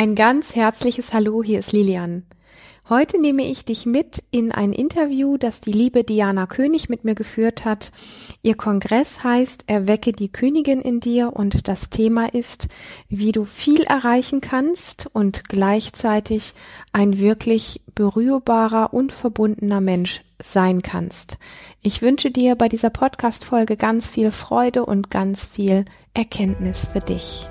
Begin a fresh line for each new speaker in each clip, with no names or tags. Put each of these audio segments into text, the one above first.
Ein ganz herzliches Hallo, hier ist Lilian. Heute nehme ich dich mit in ein Interview, das die liebe Diana König mit mir geführt hat. Ihr Kongress heißt Erwecke die Königin in dir und das Thema ist, wie du viel erreichen kannst und gleichzeitig ein wirklich berührbarer und verbundener Mensch sein kannst. Ich wünsche dir bei dieser Podcast-Folge ganz viel Freude und ganz viel Erkenntnis für dich.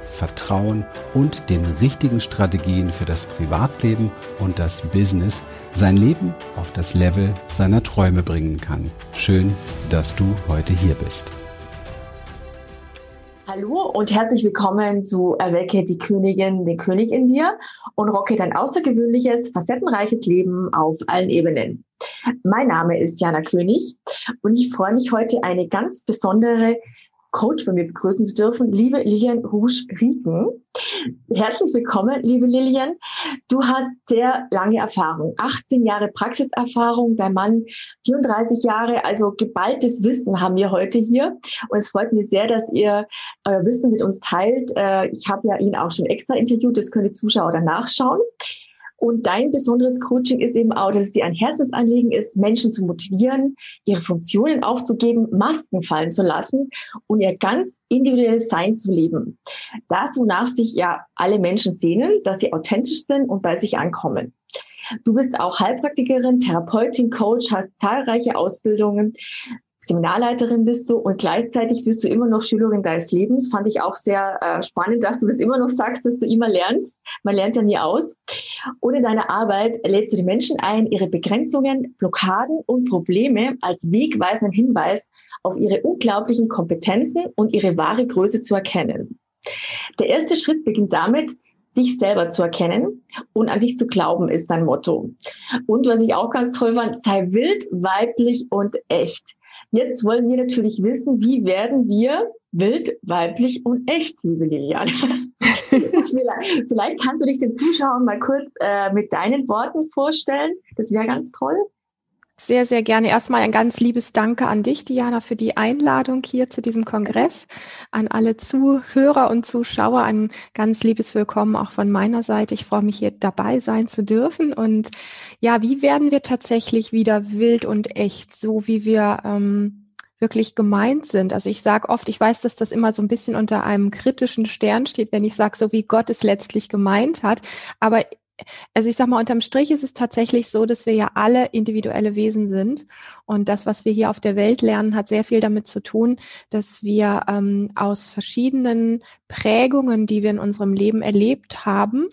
Vertrauen und den richtigen Strategien für das Privatleben und das Business sein Leben auf das Level seiner Träume bringen kann. Schön, dass du heute hier bist.
Hallo und herzlich willkommen zu Erwecke die Königin, den König in dir und rocke dein außergewöhnliches, facettenreiches Leben auf allen Ebenen. Mein Name ist Jana König und ich freue mich heute eine ganz besondere Coach bei mir begrüßen zu dürfen, liebe Lilian Husch-Rieken. Herzlich willkommen, liebe Lilian. Du hast sehr lange Erfahrung, 18 Jahre Praxiserfahrung, dein Mann 34 Jahre, also geballtes Wissen haben wir heute hier. Und es freut mich sehr, dass ihr euer Wissen mit uns teilt. Äh, ich habe ja ihn auch schon extra interviewt, das können die Zuschauer dann nachschauen. Und dein besonderes Coaching ist eben auch, dass es dir ein Herzensanliegen ist, Menschen zu motivieren, ihre Funktionen aufzugeben, Masken fallen zu lassen und ihr ganz individuelles Sein zu leben. Das, wonach sich ja alle Menschen sehnen, dass sie authentisch sind und bei sich ankommen. Du bist auch Heilpraktikerin, Therapeutin, Coach, hast zahlreiche Ausbildungen, Seminarleiterin bist du und gleichzeitig bist du immer noch Schülerin deines Lebens. Fand ich auch sehr äh, spannend, dass du das immer noch sagst, dass du immer lernst. Man lernt ja nie aus. Und in deiner Arbeit lädst du die Menschen ein, ihre Begrenzungen, Blockaden und Probleme als wegweisenden Hinweis auf ihre unglaublichen Kompetenzen und ihre wahre Größe zu erkennen. Der erste Schritt beginnt damit, dich selber zu erkennen und an dich zu glauben, ist dein Motto. Und was ich auch ganz toll fand, sei wild, weiblich und echt. Jetzt wollen wir natürlich wissen, wie werden wir wild, weiblich und echt, liebe Lilian. vielleicht, vielleicht kannst du dich den Zuschauern mal kurz äh, mit deinen Worten vorstellen. Das wäre ganz toll.
Sehr, sehr gerne. Erstmal ein ganz liebes Danke an dich, Diana, für die Einladung hier zu diesem Kongress. An alle Zuhörer und Zuschauer ein ganz liebes Willkommen auch von meiner Seite. Ich freue mich, hier dabei sein zu dürfen. Und ja, wie werden wir tatsächlich wieder wild und echt, so wie wir ähm, wirklich gemeint sind. Also ich sage oft, ich weiß, dass das immer so ein bisschen unter einem kritischen Stern steht, wenn ich sage, so wie Gott es letztlich gemeint hat. Aber also ich sag mal, unterm Strich ist es tatsächlich so, dass wir ja alle individuelle Wesen sind. Und das, was wir hier auf der Welt lernen, hat sehr viel damit zu tun, dass wir ähm, aus verschiedenen Prägungen, die wir in unserem Leben erlebt haben,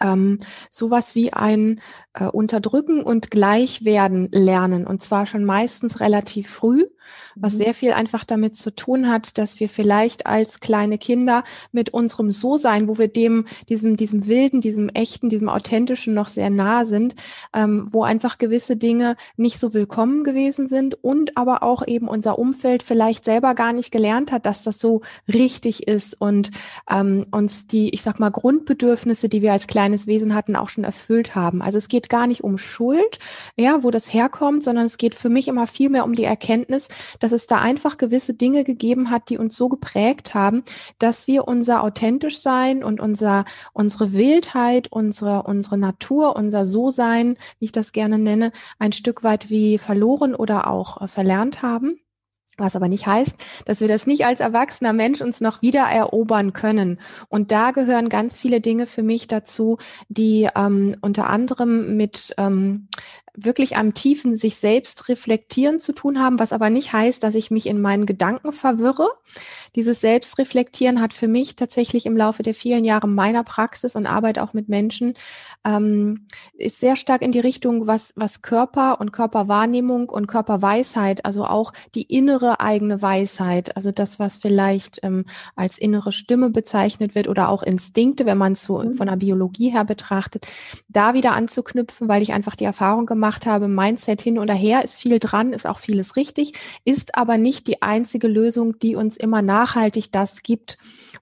ähm, sowas wie ein äh, Unterdrücken und Gleichwerden lernen. Und zwar schon meistens relativ früh was mhm. sehr viel einfach damit zu tun hat, dass wir vielleicht als kleine Kinder mit unserem So-Sein, wo wir dem, diesem, diesem Wilden, diesem Echten, diesem Authentischen noch sehr nah sind, ähm, wo einfach gewisse Dinge nicht so willkommen gewesen sind und aber auch eben unser Umfeld vielleicht selber gar nicht gelernt hat, dass das so richtig ist und ähm, uns die, ich sag mal, Grundbedürfnisse, die wir als kleines Wesen hatten, auch schon erfüllt haben. Also es geht gar nicht um Schuld, ja, wo das herkommt, sondern es geht für mich immer viel mehr um die Erkenntnis, dass es da einfach gewisse Dinge gegeben hat, die uns so geprägt haben, dass wir unser authentisch sein und unser, unsere Wildheit, unsere, unsere Natur, unser So-Sein, wie ich das gerne nenne, ein Stück weit wie verloren oder auch äh, verlernt haben. Was aber nicht heißt, dass wir das nicht als erwachsener Mensch uns noch wieder erobern können. Und da gehören ganz viele Dinge für mich dazu, die ähm, unter anderem mit ähm, wirklich am tiefen sich selbst reflektieren zu tun haben, was aber nicht heißt, dass ich mich in meinen Gedanken verwirre. Dieses Selbstreflektieren hat für mich tatsächlich im Laufe der vielen Jahre meiner Praxis und Arbeit auch mit Menschen ähm, ist sehr stark in die Richtung, was, was Körper und Körperwahrnehmung und Körperweisheit, also auch die innere eigene Weisheit, also das, was vielleicht ähm, als innere Stimme bezeichnet wird oder auch Instinkte, wenn man es so mhm. von der Biologie her betrachtet, da wieder anzuknüpfen, weil ich einfach die Erfahrung gemacht gemacht habe, Mindset hin oder her, ist viel dran, ist auch vieles richtig, ist aber nicht die einzige Lösung, die uns immer nachhaltig das gibt,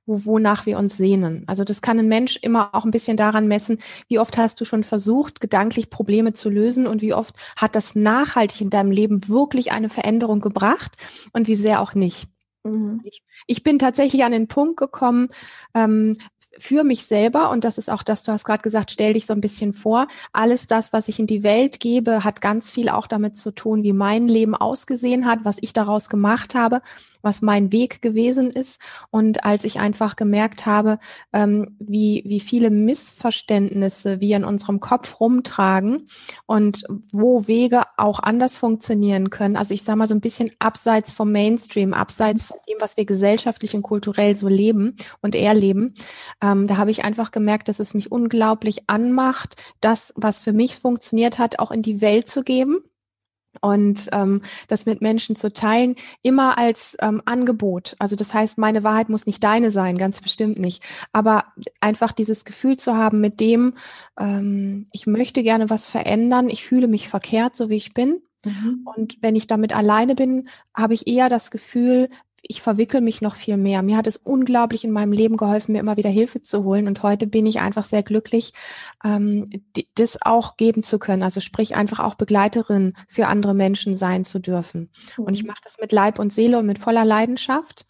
wo, wonach wir uns sehnen. Also das kann ein Mensch immer auch ein bisschen daran messen, wie oft hast du schon versucht, gedanklich Probleme zu lösen und wie oft hat das nachhaltig in deinem Leben wirklich eine Veränderung gebracht und wie sehr auch nicht. Mhm. Ich, ich, bin tatsächlich an den Punkt gekommen, ähm, für mich selber, und das ist auch das, du hast gerade gesagt, stell dich so ein bisschen vor, alles das, was ich in die Welt gebe, hat ganz viel auch damit zu tun, wie mein Leben ausgesehen hat, was ich daraus gemacht habe was mein Weg gewesen ist. Und als ich einfach gemerkt habe, ähm, wie, wie viele Missverständnisse wir in unserem Kopf rumtragen und wo Wege auch anders funktionieren können. Also ich sage mal so ein bisschen abseits vom Mainstream, abseits von dem, was wir gesellschaftlich und kulturell so leben und erleben. Ähm, da habe ich einfach gemerkt, dass es mich unglaublich anmacht, das, was für mich funktioniert hat, auch in die Welt zu geben und ähm, das mit Menschen zu teilen, immer als ähm, Angebot. Also das heißt, meine Wahrheit muss nicht deine sein, ganz bestimmt nicht. Aber einfach dieses Gefühl zu haben, mit dem, ähm, ich möchte gerne was verändern, ich fühle mich verkehrt, so wie ich bin. Mhm. Und wenn ich damit alleine bin, habe ich eher das Gefühl, ich verwickel mich noch viel mehr. Mir hat es unglaublich in meinem Leben geholfen, mir immer wieder Hilfe zu holen. Und heute bin ich einfach sehr glücklich, ähm, die, das auch geben zu können. Also sprich einfach auch Begleiterin für andere Menschen sein zu dürfen. Und ich mhm. mache das mit Leib und Seele und mit voller Leidenschaft,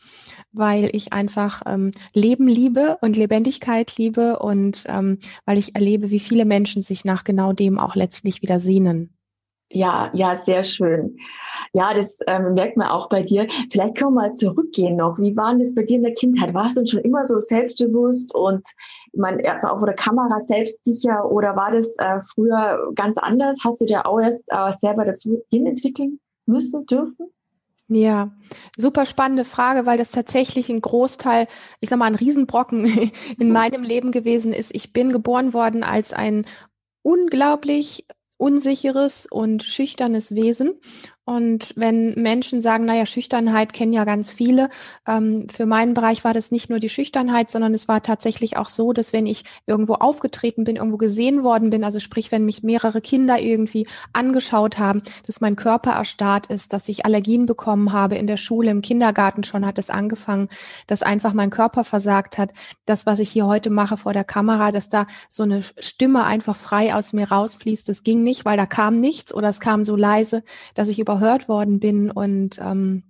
weil ich einfach ähm, Leben liebe und Lebendigkeit liebe und ähm, weil ich erlebe, wie viele Menschen sich nach genau dem auch letztlich wieder sehnen.
Ja, ja, sehr schön. Ja, das ähm, merkt man auch bei dir. Vielleicht können wir mal zurückgehen noch. Wie war das bei dir in der Kindheit? Warst du schon immer so selbstbewusst und man also auch vor der Kamera selbstsicher oder war das äh, früher ganz anders? Hast du dir auch erst äh, selber dazu hinentwickeln müssen, dürfen?
Ja, super spannende Frage, weil das tatsächlich ein Großteil, ich sag mal, ein Riesenbrocken in mhm. meinem Leben gewesen ist. Ich bin geboren worden als ein unglaublich unsicheres und schüchternes Wesen und wenn Menschen sagen, naja, Schüchternheit kennen ja ganz viele, ähm, für meinen Bereich war das nicht nur die Schüchternheit, sondern es war tatsächlich auch so, dass wenn ich irgendwo aufgetreten bin, irgendwo gesehen worden bin, also sprich, wenn mich mehrere Kinder irgendwie angeschaut haben, dass mein Körper erstarrt ist, dass ich Allergien bekommen habe in der Schule, im Kindergarten schon hat es angefangen, dass einfach mein Körper versagt hat. Das, was ich hier heute mache vor der Kamera, dass da so eine Stimme einfach frei aus mir rausfließt, das ging nicht, weil da kam nichts oder es kam so leise, dass ich über überhört worden bin und ähm,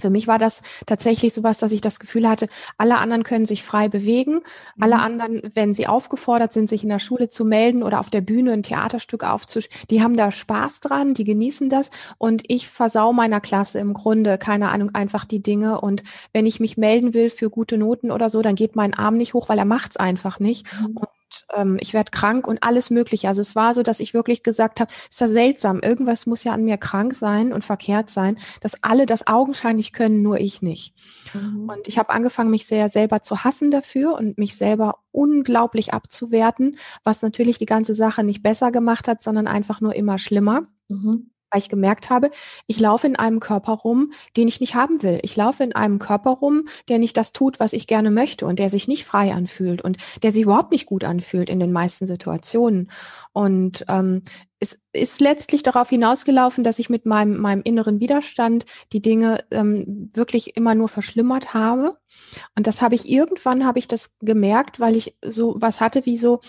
für mich war das tatsächlich sowas, dass ich das Gefühl hatte, alle anderen können sich frei bewegen. Mhm. Alle anderen, wenn sie aufgefordert sind, sich in der Schule zu melden oder auf der Bühne ein Theaterstück aufzuspielen, die haben da Spaß dran, die genießen das. Und ich versau meiner Klasse im Grunde, keine Ahnung, einfach die Dinge. Und wenn ich mich melden will für gute Noten oder so, dann geht mein Arm nicht hoch, weil er macht's einfach nicht. Mhm. Und ähm, ich werde krank und alles Mögliche. Also es war so, dass ich wirklich gesagt habe, ist ja seltsam, irgendwas muss ja an mir krank sein und verkehrt sein, dass alle das augenscheinlich können, nur ich nicht. Mhm. Und ich habe angefangen, mich sehr selber zu hassen dafür und mich selber unglaublich abzuwerten, was natürlich die ganze Sache nicht besser gemacht hat, sondern einfach nur immer schlimmer. Mhm weil ich gemerkt habe, ich laufe in einem Körper rum, den ich nicht haben will. Ich laufe in einem Körper rum, der nicht das tut, was ich gerne möchte und der sich nicht frei anfühlt und der sich überhaupt nicht gut anfühlt in den meisten Situationen. Und ähm, es ist letztlich darauf hinausgelaufen, dass ich mit meinem, meinem inneren Widerstand die Dinge ähm, wirklich immer nur verschlimmert habe. Und das habe ich irgendwann habe ich das gemerkt, weil ich so was hatte wie so,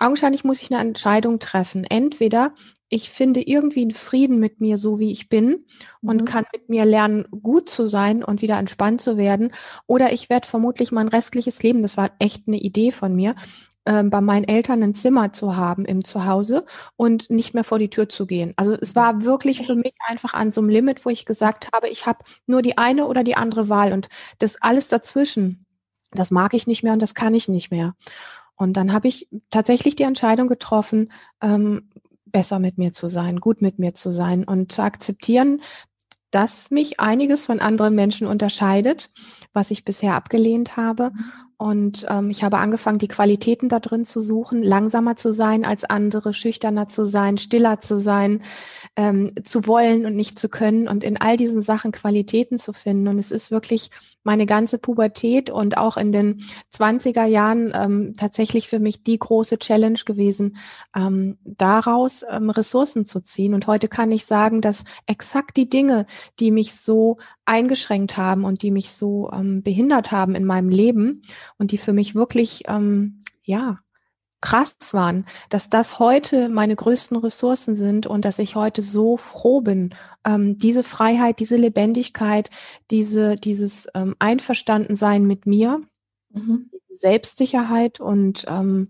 augenscheinlich muss ich eine Entscheidung treffen. Entweder ich finde irgendwie einen Frieden mit mir, so wie ich bin und mhm. kann mit mir lernen, gut zu sein und wieder entspannt zu werden. Oder ich werde vermutlich mein restliches Leben, das war echt eine Idee von mir, äh, bei meinen Eltern ein Zimmer zu haben im Zuhause und nicht mehr vor die Tür zu gehen. Also es war wirklich für mich einfach an so einem Limit, wo ich gesagt habe, ich habe nur die eine oder die andere Wahl und das alles dazwischen, das mag ich nicht mehr und das kann ich nicht mehr. Und dann habe ich tatsächlich die Entscheidung getroffen, ähm, besser mit mir zu sein, gut mit mir zu sein und zu akzeptieren, dass mich einiges von anderen Menschen unterscheidet, was ich bisher abgelehnt habe. Mhm. Und ähm, ich habe angefangen, die Qualitäten da drin zu suchen, langsamer zu sein als andere, schüchterner zu sein, stiller zu sein, ähm, zu wollen und nicht zu können und in all diesen Sachen Qualitäten zu finden. Und es ist wirklich meine ganze Pubertät und auch in den 20er Jahren ähm, tatsächlich für mich die große Challenge gewesen, ähm, daraus ähm, Ressourcen zu ziehen. Und heute kann ich sagen, dass exakt die Dinge, die mich so eingeschränkt haben und die mich so ähm, behindert haben in meinem Leben und die für mich wirklich, ähm, ja, krass waren, dass das heute meine größten Ressourcen sind und dass ich heute so froh bin, ähm, diese Freiheit, diese Lebendigkeit, diese, dieses ähm, Einverstandensein mit mir, mhm. Selbstsicherheit und ähm,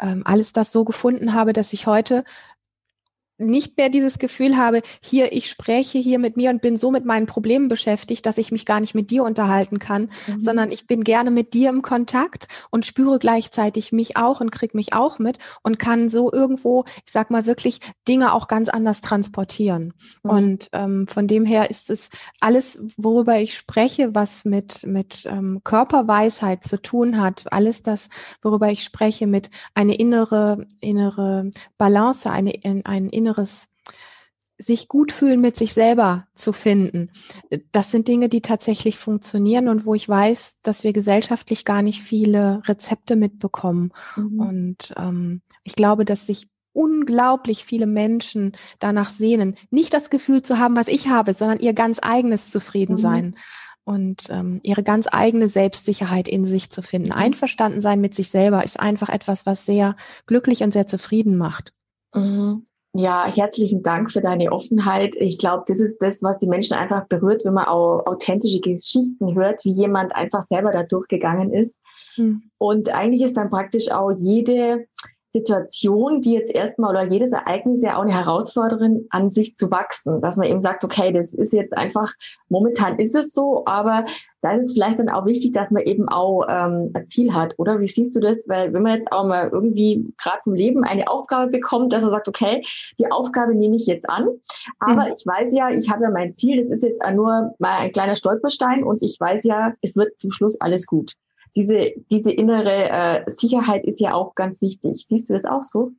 ähm, alles das so gefunden habe, dass ich heute nicht mehr dieses Gefühl habe, hier, ich spreche hier mit mir und bin so mit meinen Problemen beschäftigt, dass ich mich gar nicht mit dir unterhalten kann, mhm. sondern ich bin gerne mit dir im Kontakt und spüre gleichzeitig mich auch und krieg mich auch mit und kann so irgendwo, ich sag mal wirklich, Dinge auch ganz anders transportieren. Mhm. Und ähm, von dem her ist es alles, worüber ich spreche, was mit, mit ähm, Körperweisheit zu tun hat, alles das, worüber ich spreche, mit eine innere, innere Balance, eine, ein inneres inneres sich gut fühlen mit sich selber zu finden. Das sind Dinge, die tatsächlich funktionieren und wo ich weiß, dass wir gesellschaftlich gar nicht viele Rezepte mitbekommen. Mhm. Und ähm, ich glaube, dass sich unglaublich viele Menschen danach sehnen, nicht das Gefühl zu haben, was ich habe, sondern ihr ganz eigenes Zufriedensein. Mhm. Und ähm, ihre ganz eigene Selbstsicherheit in sich zu finden. Mhm. Einverstanden sein mit sich selber ist einfach etwas, was sehr glücklich und sehr zufrieden macht.
Mhm. Ja, herzlichen Dank für deine Offenheit. Ich glaube, das ist das, was die Menschen einfach berührt, wenn man auch authentische Geschichten hört, wie jemand einfach selber da durchgegangen ist. Hm. Und eigentlich ist dann praktisch auch jede Situation, die jetzt erstmal oder jedes Ereignis ja auch eine Herausforderung an sich zu wachsen, dass man eben sagt, okay, das ist jetzt einfach, momentan ist es so, aber da ist es vielleicht dann auch wichtig, dass man eben auch ähm, ein Ziel hat, oder? Wie siehst du das? Weil wenn man jetzt auch mal irgendwie gerade vom Leben eine Aufgabe bekommt, dass er sagt, okay, die Aufgabe nehme ich jetzt an, aber mhm. ich weiß ja, ich habe ja mein Ziel, das ist jetzt nur mal ein kleiner Stolperstein und ich weiß ja, es wird zum Schluss alles gut diese, diese innere äh, Sicherheit ist ja auch ganz wichtig. Siehst du das auch so?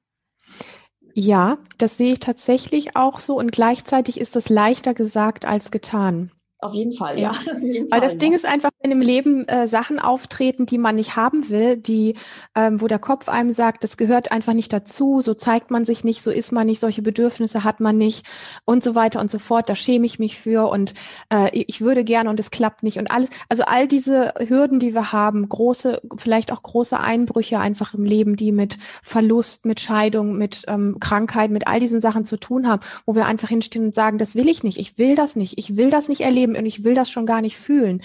Ja, das sehe ich tatsächlich auch so und gleichzeitig ist es leichter gesagt als getan.
Auf jeden Fall, ja.
ja. Jeden Weil Fall, das ja. Ding ist einfach, wenn im Leben äh, Sachen auftreten, die man nicht haben will, die, ähm, wo der Kopf einem sagt, das gehört einfach nicht dazu, so zeigt man sich nicht, so ist man nicht, solche Bedürfnisse hat man nicht und so weiter und so fort. Da schäme ich mich für und äh, ich würde gerne und es klappt nicht und alles. Also all diese Hürden, die wir haben, große, vielleicht auch große Einbrüche einfach im Leben, die mit Verlust, mit Scheidung, mit ähm, Krankheit, mit all diesen Sachen zu tun haben, wo wir einfach hinstehen und sagen, das will ich nicht, ich will das nicht, ich will das nicht erleben und ich will das schon gar nicht fühlen.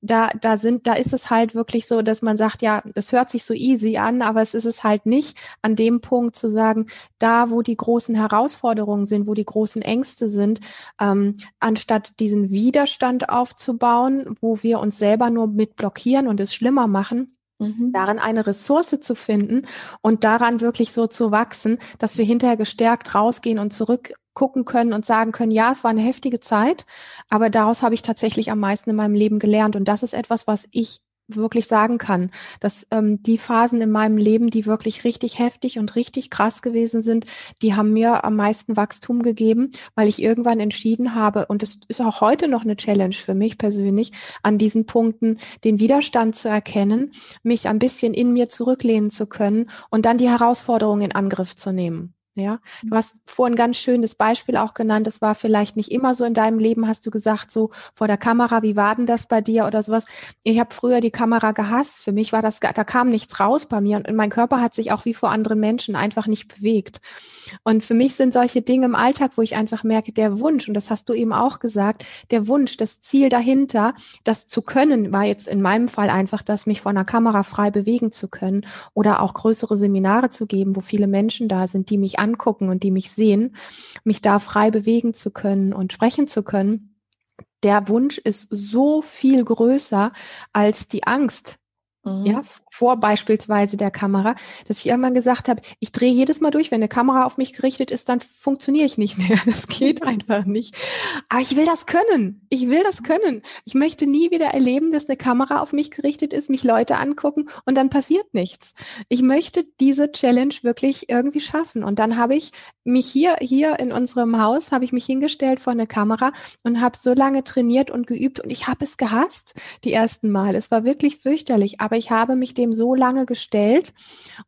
Da, da sind, da ist es halt wirklich so, dass man sagt, ja, das hört sich so easy an, aber es ist es halt nicht an dem Punkt zu sagen, da, wo die großen Herausforderungen sind, wo die großen Ängste sind, ähm, anstatt diesen Widerstand aufzubauen, wo wir uns selber nur mit blockieren und es schlimmer machen, Mhm. darin eine Ressource zu finden und daran wirklich so zu wachsen, dass wir hinterher gestärkt rausgehen und zurück gucken können und sagen können, ja, es war eine heftige Zeit, aber daraus habe ich tatsächlich am meisten in meinem Leben gelernt. Und das ist etwas, was ich wirklich sagen kann, dass ähm, die Phasen in meinem Leben, die wirklich richtig heftig und richtig krass gewesen sind, die haben mir am meisten Wachstum gegeben, weil ich irgendwann entschieden habe, und es ist auch heute noch eine Challenge für mich persönlich, an diesen Punkten den Widerstand zu erkennen, mich ein bisschen in mir zurücklehnen zu können und dann die Herausforderungen in Angriff zu nehmen. Ja, du hast vorhin ganz schön das Beispiel auch genannt. Das war vielleicht nicht immer so in deinem Leben, hast du gesagt, so vor der Kamera, wie war denn das bei dir oder sowas? Ich habe früher die Kamera gehasst. Für mich war das, da kam nichts raus bei mir und mein Körper hat sich auch wie vor anderen Menschen einfach nicht bewegt. Und für mich sind solche Dinge im Alltag, wo ich einfach merke, der Wunsch, und das hast du eben auch gesagt, der Wunsch, das Ziel dahinter, das zu können, war jetzt in meinem Fall einfach, das mich vor einer Kamera frei bewegen zu können oder auch größere Seminare zu geben, wo viele Menschen da sind, die mich angucken und die mich sehen, mich da frei bewegen zu können und sprechen zu können. Der Wunsch ist so viel größer als die Angst, mhm. ja, vor beispielsweise der Kamera, dass ich irgendwann gesagt habe, ich drehe jedes Mal durch, wenn eine Kamera auf mich gerichtet ist, dann funktioniere ich nicht mehr. Das geht einfach nicht. Aber ich will das können. Ich will das können. Ich möchte nie wieder erleben, dass eine Kamera auf mich gerichtet ist, mich Leute angucken und dann passiert nichts. Ich möchte diese Challenge wirklich irgendwie schaffen. Und dann habe ich mich hier, hier in unserem Haus, habe ich mich hingestellt vor eine Kamera und habe so lange trainiert und geübt und ich habe es gehasst, die ersten Mal. Es war wirklich fürchterlich, aber ich habe mich dem so lange gestellt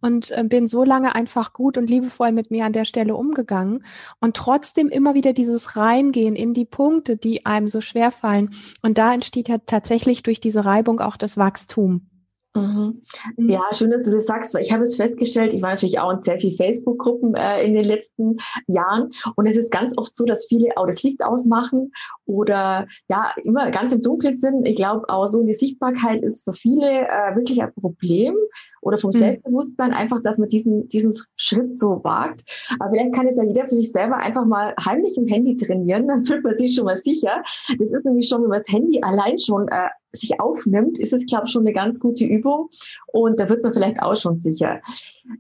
und äh, bin so lange einfach gut und liebevoll mit mir an der Stelle umgegangen und trotzdem immer wieder dieses Reingehen in die Punkte, die einem so schwer fallen. Und da entsteht ja tatsächlich durch diese Reibung auch das Wachstum.
Mhm. mhm. Ja, schön, dass du das sagst, weil ich habe es festgestellt, ich war natürlich auch in sehr viel Facebook-Gruppen äh, in den letzten Jahren und es ist ganz oft so, dass viele auch das Licht ausmachen oder ja, immer ganz im Dunkeln sind. Ich glaube auch so eine Sichtbarkeit ist für viele äh, wirklich ein Problem oder vom mhm. Selbstbewusstsein einfach, dass man diesen, diesen Schritt so wagt. Aber vielleicht kann es ja jeder für sich selber einfach mal heimlich im Handy trainieren, dann fühlt man sich schon mal sicher. Das ist nämlich schon, wenn man das Handy allein schon äh, sich aufnimmt, ist es, glaube ich, schon eine ganz gute Übung. Und da wird man vielleicht auch schon sicher.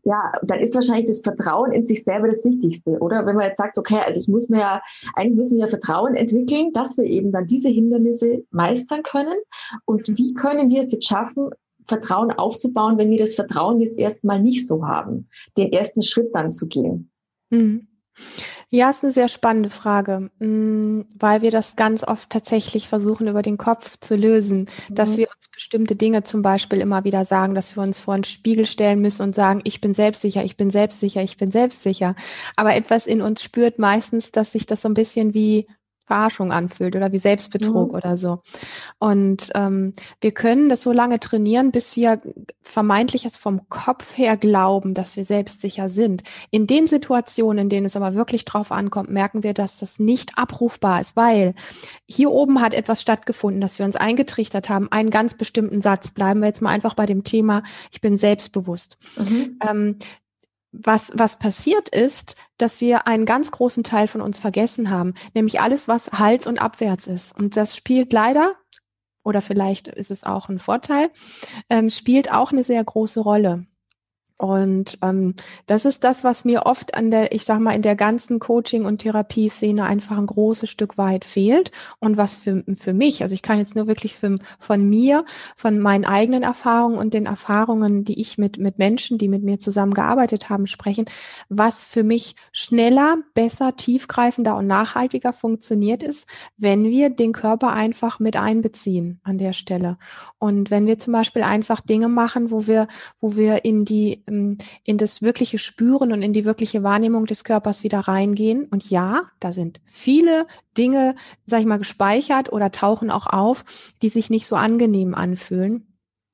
Ja, dann ist wahrscheinlich das Vertrauen in sich selber das Wichtigste, oder? Wenn man jetzt sagt, okay, also ich muss mir ja, eigentlich müssen wir Vertrauen entwickeln, dass wir eben dann diese Hindernisse meistern können. Und wie können wir es jetzt schaffen, Vertrauen aufzubauen, wenn wir das Vertrauen jetzt erstmal nicht so haben, den ersten Schritt dann zu gehen?
Mhm. Ja, ist eine sehr spannende Frage, mm, weil wir das ganz oft tatsächlich versuchen, über den Kopf zu lösen, mhm. dass wir uns bestimmte Dinge zum Beispiel immer wieder sagen, dass wir uns vor einen Spiegel stellen müssen und sagen, ich bin selbstsicher, ich bin selbstsicher, ich bin selbstsicher. Aber etwas in uns spürt meistens, dass sich das so ein bisschen wie Verarschung anfühlt oder wie Selbstbetrug mhm. oder so. Und ähm, wir können das so lange trainieren, bis wir vermeintlich es vom Kopf her glauben, dass wir selbstsicher sind. In den Situationen, in denen es aber wirklich drauf ankommt, merken wir, dass das nicht abrufbar ist, weil hier oben hat etwas stattgefunden, dass wir uns eingetrichtert haben, einen ganz bestimmten Satz. Bleiben wir jetzt mal einfach bei dem Thema, ich bin selbstbewusst. Mhm. Ähm, was, was passiert ist, dass wir einen ganz großen Teil von uns vergessen haben, nämlich alles, was Hals und abwärts ist. Und das spielt leider, oder vielleicht ist es auch ein Vorteil, ähm, spielt auch eine sehr große Rolle. Und ähm, das ist das, was mir oft an der, ich sag mal, in der ganzen Coaching- und Therapieszene einfach ein großes Stück weit fehlt. Und was für, für mich, also ich kann jetzt nur wirklich für, von mir, von meinen eigenen Erfahrungen und den Erfahrungen, die ich mit, mit Menschen, die mit mir zusammengearbeitet haben, sprechen, was für mich schneller, besser, tiefgreifender und nachhaltiger funktioniert ist, wenn wir den Körper einfach mit einbeziehen an der Stelle. Und wenn wir zum Beispiel einfach Dinge machen, wo wir, wo wir in die in das wirkliche Spüren und in die wirkliche Wahrnehmung des Körpers wieder reingehen. Und ja, da sind viele Dinge, sag ich mal, gespeichert oder tauchen auch auf, die sich nicht so angenehm anfühlen.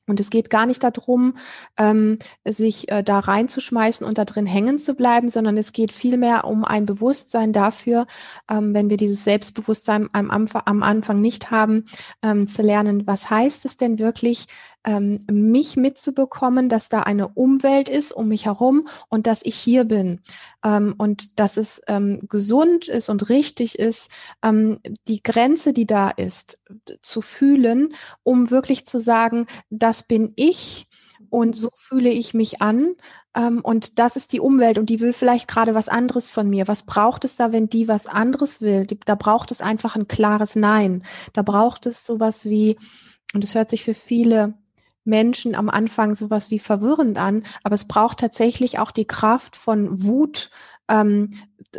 Und es geht gar nicht darum, ähm, sich äh, da reinzuschmeißen und da drin hängen zu bleiben, sondern es geht vielmehr um ein Bewusstsein dafür, ähm, wenn wir dieses Selbstbewusstsein am, Anfang, am Anfang nicht haben, ähm, zu lernen, was heißt es denn wirklich, ähm, mich mitzubekommen, dass da eine Umwelt ist um mich herum und dass ich hier bin ähm, und dass es ähm, gesund ist und richtig ist, ähm, die Grenze, die da ist, zu fühlen, um wirklich zu sagen, das bin ich und so fühle ich mich an. Ähm, und das ist die Umwelt und die will vielleicht gerade was anderes von mir. Was braucht es da, wenn die was anderes will? Da braucht es einfach ein klares Nein. Da braucht es sowas wie, und es hört sich für viele Menschen am Anfang sowas wie verwirrend an, aber es braucht tatsächlich auch die Kraft von Wut, ähm,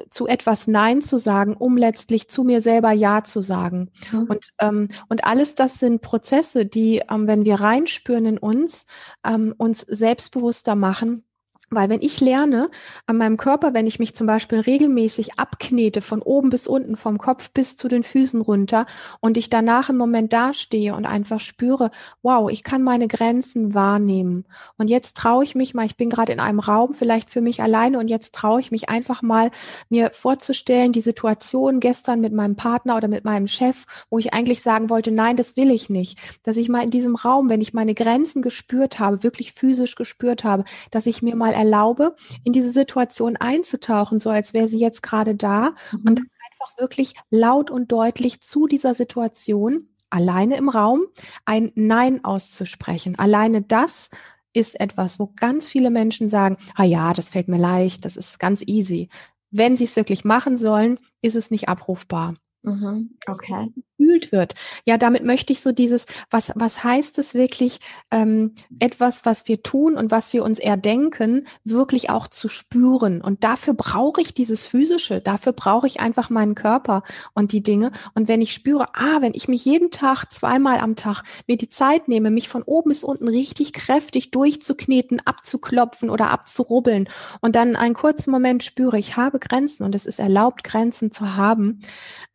zu etwas Nein zu sagen, um letztlich zu mir selber Ja zu sagen. Mhm. Und, ähm, und alles das sind Prozesse, die, ähm, wenn wir reinspüren in uns, ähm, uns selbstbewusster machen weil wenn ich lerne an meinem Körper, wenn ich mich zum Beispiel regelmäßig abknete von oben bis unten, vom Kopf bis zu den Füßen runter und ich danach im Moment dastehe und einfach spüre, wow, ich kann meine Grenzen wahrnehmen. Und jetzt traue ich mich mal, ich bin gerade in einem Raum, vielleicht für mich alleine und jetzt traue ich mich einfach mal, mir vorzustellen, die Situation gestern mit meinem Partner oder mit meinem Chef, wo ich eigentlich sagen wollte, nein, das will ich nicht. Dass ich mal in diesem Raum, wenn ich meine Grenzen gespürt habe, wirklich physisch gespürt habe, dass ich mir mal erlaube, in diese Situation einzutauchen, so als wäre sie jetzt gerade da mhm. und dann einfach wirklich laut und deutlich zu dieser Situation alleine im Raum ein Nein auszusprechen. Alleine das ist etwas, wo ganz viele Menschen sagen, ah ja, das fällt mir leicht, das ist ganz easy. Wenn sie es wirklich machen sollen, ist es nicht abrufbar.
Mhm. Okay.
Gefühlt wird. Ja, damit möchte ich so dieses, was, was heißt es wirklich, ähm, etwas, was wir tun und was wir uns erdenken, wirklich auch zu spüren. Und dafür brauche ich dieses Physische, dafür brauche ich einfach meinen Körper und die Dinge. Und wenn ich spüre, ah, wenn ich mich jeden Tag, zweimal am Tag, mir die Zeit nehme, mich von oben bis unten richtig kräftig durchzukneten, abzuklopfen oder abzurubbeln und dann einen kurzen Moment spüre, ich habe Grenzen und es ist erlaubt, Grenzen zu haben,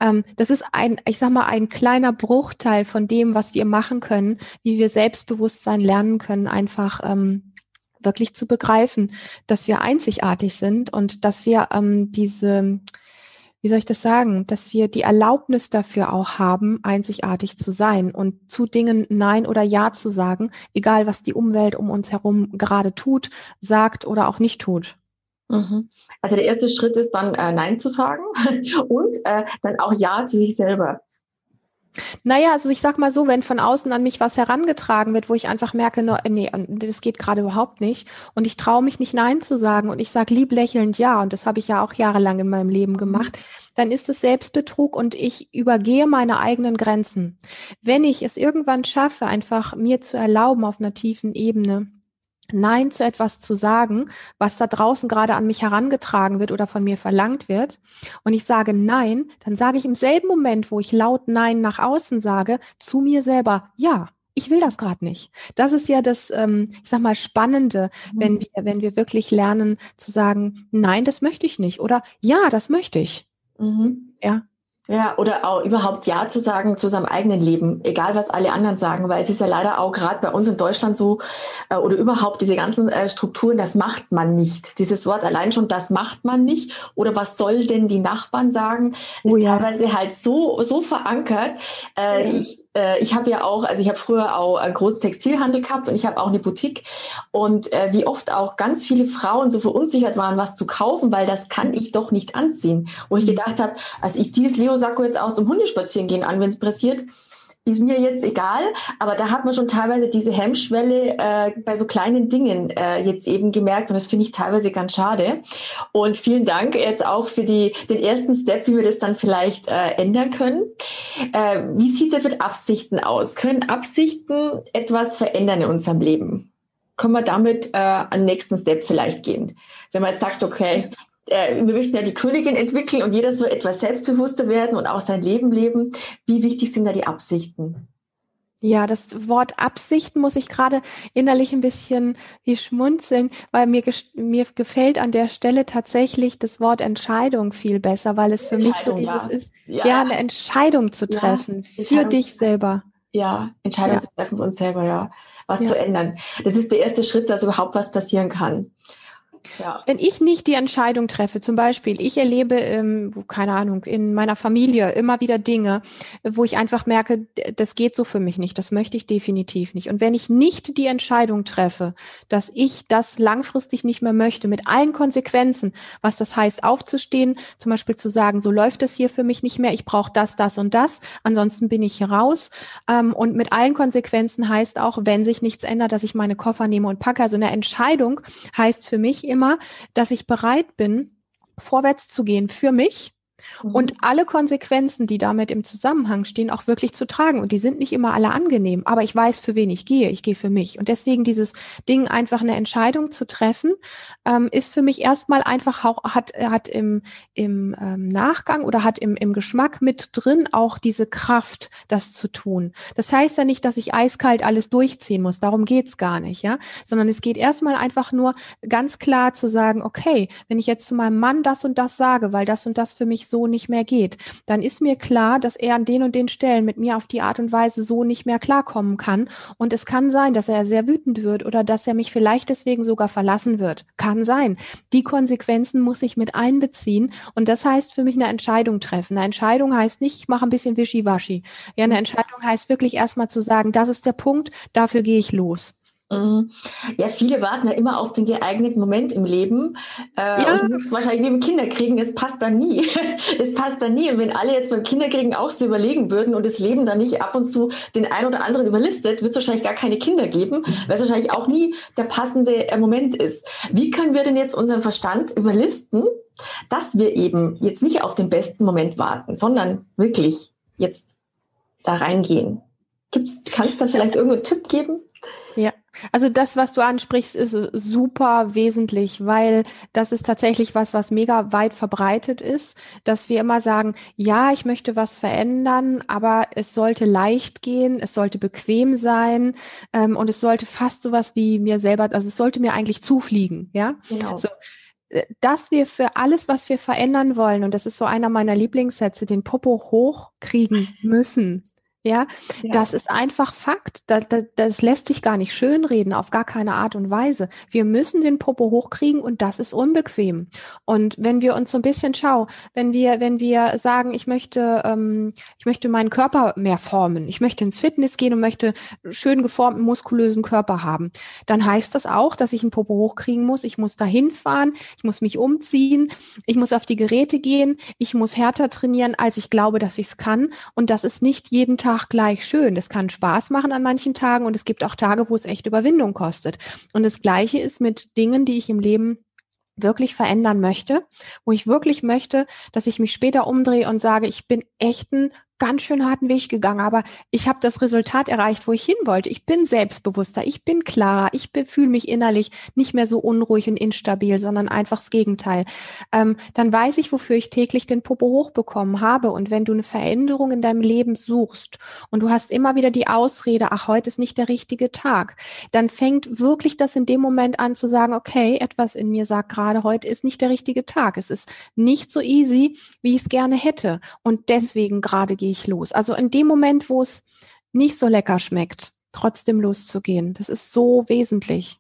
ähm, das ist ein, ich sag mal, ein kleiner Bruchteil von dem, was wir machen können, wie wir Selbstbewusstsein lernen können, einfach ähm, wirklich zu begreifen, dass wir einzigartig sind und dass wir ähm, diese, wie soll ich das sagen, dass wir die Erlaubnis dafür auch haben, einzigartig zu sein und zu Dingen Nein oder Ja zu sagen, egal was die Umwelt um uns herum gerade tut, sagt oder auch nicht tut.
Mhm. Also der erste Schritt ist dann äh, Nein zu sagen und äh, dann auch Ja zu sich selber.
Naja, also ich sag mal so, wenn von außen an mich was herangetragen wird, wo ich einfach merke, no, nee, das geht gerade überhaupt nicht und ich traue mich nicht Nein zu sagen und ich sage lieb lächelnd Ja und das habe ich ja auch jahrelang in meinem Leben mhm. gemacht, dann ist es Selbstbetrug und ich übergehe meine eigenen Grenzen. Wenn ich es irgendwann schaffe, einfach mir zu erlauben auf einer tiefen Ebene, Nein zu etwas zu sagen, was da draußen gerade an mich herangetragen wird oder von mir verlangt wird, und ich sage Nein, dann sage ich im selben Moment, wo ich laut Nein nach außen sage, zu mir selber, ja, ich will das gerade nicht. Das ist ja das, ähm, ich sag mal, Spannende, mhm. wenn wir, wenn wir wirklich lernen zu sagen, nein, das möchte ich nicht oder ja, das möchte ich.
Mhm. Ja. Ja, oder auch überhaupt Ja zu sagen zu seinem eigenen Leben, egal was alle anderen sagen, weil es ist ja leider auch gerade bei uns in Deutschland so, äh, oder überhaupt diese ganzen äh, Strukturen, das macht man nicht. Dieses Wort allein schon, das macht man nicht. Oder was soll denn die Nachbarn sagen, ist oh ja. teilweise halt so, so verankert. Äh, ja. Ich äh, ich habe ja auch, also ich habe früher auch einen großen Textilhandel gehabt und ich habe auch eine Boutique. Und äh, wie oft auch ganz viele Frauen so verunsichert waren, was zu kaufen, weil das kann ich doch nicht anziehen. Wo ich mhm. gedacht habe, also ich ziehe das Leo-Sakko jetzt auch zum Hundespazieren gehen an, wenn es pressiert ist mir jetzt egal, aber da hat man schon teilweise diese Hemmschwelle äh, bei so kleinen Dingen äh, jetzt eben gemerkt und das finde ich teilweise ganz schade. Und vielen Dank jetzt auch für die, den ersten Step, wie wir das dann vielleicht äh, ändern können. Äh, wie sieht es jetzt mit Absichten aus? Können Absichten etwas verändern in unserem Leben? Können wir damit äh, an nächsten Step vielleicht gehen? Wenn man jetzt sagt, okay, äh, wir möchten ja die Königin entwickeln und jeder so etwas selbstbewusster werden und auch sein Leben leben. Wie wichtig sind da die Absichten?
Ja, das Wort Absichten muss ich gerade innerlich ein bisschen wie schmunzeln, weil mir, mir gefällt an der Stelle tatsächlich das Wort Entscheidung viel besser, weil es für mich so dieses ja. ist, ja. ja. eine Entscheidung zu treffen ja, für dich selber.
Ja, Entscheidung zu treffen für uns selber, ja, was zu ändern. Das ist der erste Schritt, dass überhaupt was passieren kann.
Ja. Wenn ich nicht die Entscheidung treffe, zum Beispiel, ich erlebe, ähm, keine Ahnung, in meiner Familie immer wieder Dinge, wo ich einfach merke, das geht so für mich nicht, das möchte ich definitiv nicht. Und wenn ich nicht die Entscheidung treffe, dass ich das langfristig nicht mehr möchte, mit allen Konsequenzen, was das heißt, aufzustehen, zum Beispiel zu sagen, so läuft es hier für mich nicht mehr, ich brauche das, das und das, ansonsten bin ich raus. Ähm, und mit allen Konsequenzen heißt auch, wenn sich nichts ändert, dass ich meine Koffer nehme und packe. Also eine Entscheidung heißt für mich immer, dass ich bereit bin, vorwärts zu gehen für mich mhm. und alle Konsequenzen, die damit im Zusammenhang stehen, auch wirklich zu tragen. Und die sind nicht immer alle angenehm, aber ich weiß, für wen ich gehe. Ich gehe für mich. Und deswegen dieses Ding, einfach eine Entscheidung zu treffen, ähm, ist für mich erstmal einfach auch, hat, hat im, im ähm, Nachgang oder hat im, im Geschmack mit drin auch diese Kraft, das zu tun. Das heißt ja nicht, dass ich eiskalt alles durchziehen muss. Darum geht's gar nicht, ja. Sondern es geht erstmal einfach nur ganz klar zu sagen, okay, wenn ich jetzt zu meinem Mann das und das sage, weil das und das für mich so nicht mehr geht, dann ist mir klar, dass er an den und den Stellen mit mir auf die Art und Weise so nicht mehr klarkommen kann. Und es kann sein, dass er sehr wütend wird oder dass er mich vielleicht deswegen sogar verlassen wird. Kann sein. Die Konsequenzen muss ich mit einbeziehen. Und das heißt für mich eine Entscheidung treffen. Eine Entscheidung heißt nicht, ich mache ein bisschen Wischiwaschi. Ja, eine Entscheidung heißt wirklich erstmal zu sagen, das ist der Punkt, dafür gehe ich los.
Mhm. Ja, viele warten ja immer auf den geeigneten Moment im Leben. Äh, ja. Und wahrscheinlich wie beim Kinderkriegen, es passt dann nie. es passt dann nie. Und wenn alle jetzt beim Kinderkriegen auch so überlegen würden und das Leben dann nicht ab und zu den einen oder anderen überlistet, wird es wahrscheinlich gar keine Kinder geben, weil es wahrscheinlich auch nie der passende äh, Moment ist. Wie können wir denn jetzt unseren Verstand überlisten, dass wir eben jetzt nicht auf den besten Moment warten, sondern wirklich jetzt da reingehen? Gibt's, kannst du da vielleicht irgendeinen Tipp geben?
Also das, was du ansprichst, ist super wesentlich, weil das ist tatsächlich was, was mega weit verbreitet ist, dass wir immer sagen, ja, ich möchte was verändern, aber es sollte leicht gehen, es sollte bequem sein ähm, und es sollte fast sowas wie mir selber, also es sollte mir eigentlich zufliegen, ja. Genau. So äh, dass wir für alles, was wir verändern wollen, und das ist so einer meiner Lieblingssätze, den Popo hochkriegen müssen. Ja, ja, das ist einfach Fakt. Das, das, das lässt sich gar nicht schönreden, auf gar keine Art und Weise. Wir müssen den Popo hochkriegen und das ist unbequem. Und wenn wir uns so ein bisschen schau, wenn wir, wenn wir sagen, ich möchte, ähm, ich möchte meinen Körper mehr formen, ich möchte ins Fitness gehen und möchte schön geformten, muskulösen Körper haben, dann heißt das auch, dass ich einen Popo hochkriegen muss. Ich muss dahin fahren, ich muss mich umziehen, ich muss auf die Geräte gehen, ich muss härter trainieren, als ich glaube, dass ich es kann. Und das ist nicht jeden Tag Tag gleich schön. Das kann Spaß machen an manchen Tagen und es gibt auch Tage, wo es echt Überwindung kostet. Und das Gleiche ist mit Dingen, die ich im Leben wirklich verändern möchte, wo ich wirklich möchte, dass ich mich später umdrehe und sage, ich bin echt ein ganz schön harten Weg gegangen, aber ich habe das Resultat erreicht, wo ich hin wollte. Ich bin selbstbewusster, ich bin klarer, ich fühle mich innerlich nicht mehr so unruhig und instabil, sondern einfach das Gegenteil. Ähm, dann weiß ich, wofür ich täglich den Popo hochbekommen habe. Und wenn du eine Veränderung in deinem Leben suchst und du hast immer wieder die Ausrede, ach, heute ist nicht der richtige Tag, dann fängt wirklich das in dem Moment an zu sagen, okay, etwas in mir sagt gerade, heute ist nicht der richtige Tag. Es ist nicht so easy, wie ich es gerne hätte. Und deswegen gerade gehe ich los. Also in dem Moment, wo es nicht so lecker schmeckt, trotzdem loszugehen. Das ist so wesentlich.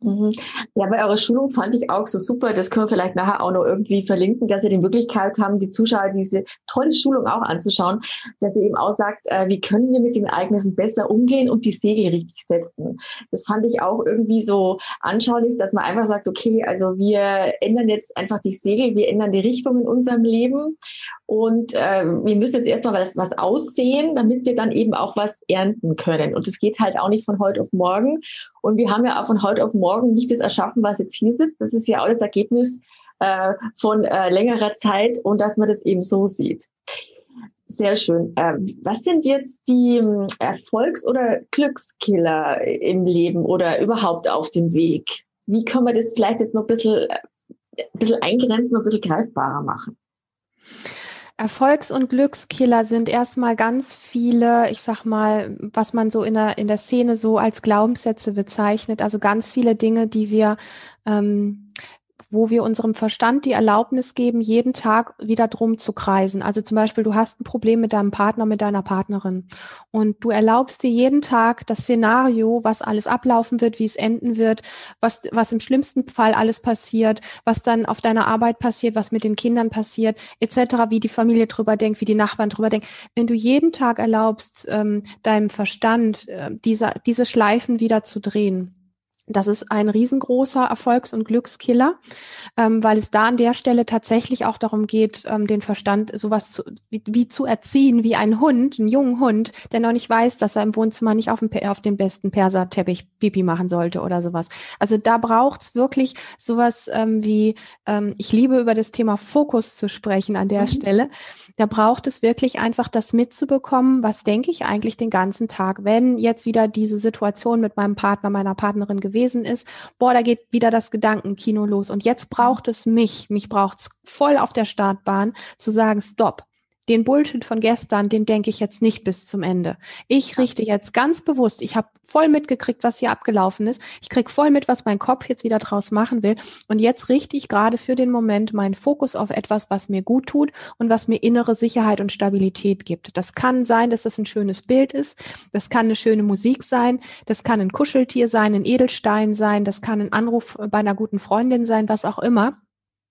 Mhm. Ja, bei eurer Schulung fand ich auch so super. Das können wir vielleicht nachher auch noch irgendwie verlinken, dass ihr die Möglichkeit haben, die Zuschauer diese tolle Schulung auch anzuschauen, dass ihr eben auch sagt, äh, wie können wir mit den Ereignissen besser umgehen und die Segel richtig setzen. Das fand ich auch irgendwie so anschaulich, dass man einfach sagt, okay, also wir ändern jetzt einfach die Segel, wir ändern die Richtung in unserem Leben und äh, wir müssen jetzt erstmal was, was aussehen, damit wir dann eben auch was ernten können. Und das geht halt auch nicht von heute auf morgen. Und wir haben ja auch von heute auf morgen nicht das erschaffen, was jetzt hier sitzt. Das ist ja auch das Ergebnis äh, von äh, längerer Zeit und dass man das eben so sieht. Sehr schön. Ähm, was sind jetzt die ähm, Erfolgs- oder Glückskiller im Leben oder überhaupt auf dem Weg? Wie können wir das vielleicht jetzt noch ein bisschen, äh, ein bisschen eingrenzen, ein bisschen greifbarer machen?
Erfolgs- und Glückskiller sind erstmal ganz viele, ich sag mal, was man so in der, in der Szene so als Glaubenssätze bezeichnet. Also ganz viele Dinge, die wir ähm, wo wir unserem Verstand die Erlaubnis geben, jeden Tag wieder drum zu kreisen. Also zum Beispiel, du hast ein Problem mit deinem Partner, mit deiner Partnerin und du erlaubst dir jeden Tag das Szenario, was alles ablaufen wird, wie es enden wird, was, was im schlimmsten Fall alles passiert, was dann auf deiner Arbeit passiert, was mit den Kindern passiert, etc., wie die Familie drüber denkt, wie die Nachbarn drüber denken. Wenn du jeden Tag erlaubst, ähm, deinem Verstand äh, diese, diese Schleifen wieder zu drehen, das ist ein riesengroßer Erfolgs- und Glückskiller, ähm, weil es da an der Stelle tatsächlich auch darum geht, ähm, den Verstand sowas zu, wie, wie, zu erziehen, wie ein Hund, einen jungen Hund, der noch nicht weiß, dass er im Wohnzimmer nicht auf, dem, auf den besten Perserteppich Pipi machen sollte oder sowas. Also da braucht's wirklich sowas ähm, wie, ähm, ich liebe über das Thema Fokus zu sprechen an der mhm. Stelle. Da braucht es wirklich einfach das mitzubekommen, was denke ich eigentlich den ganzen Tag, wenn jetzt wieder diese Situation mit meinem Partner, meiner Partnerin gewesen gewesen ist, boah, da geht wieder das Gedankenkino los. Und jetzt braucht es mich, mich braucht es voll auf der Startbahn zu sagen, stopp den Bullshit von gestern, den denke ich jetzt nicht bis zum Ende. Ich richte jetzt ganz bewusst, ich habe voll mitgekriegt, was hier abgelaufen ist. Ich krieg voll mit, was mein Kopf jetzt wieder draus machen will. Und jetzt richte ich gerade für den Moment meinen Fokus auf etwas, was mir gut tut und was mir innere Sicherheit und Stabilität gibt. Das kann sein, dass das ein schönes Bild ist. Das kann eine schöne Musik sein. Das kann ein Kuscheltier sein, ein Edelstein sein. Das kann ein Anruf bei einer guten Freundin sein, was auch immer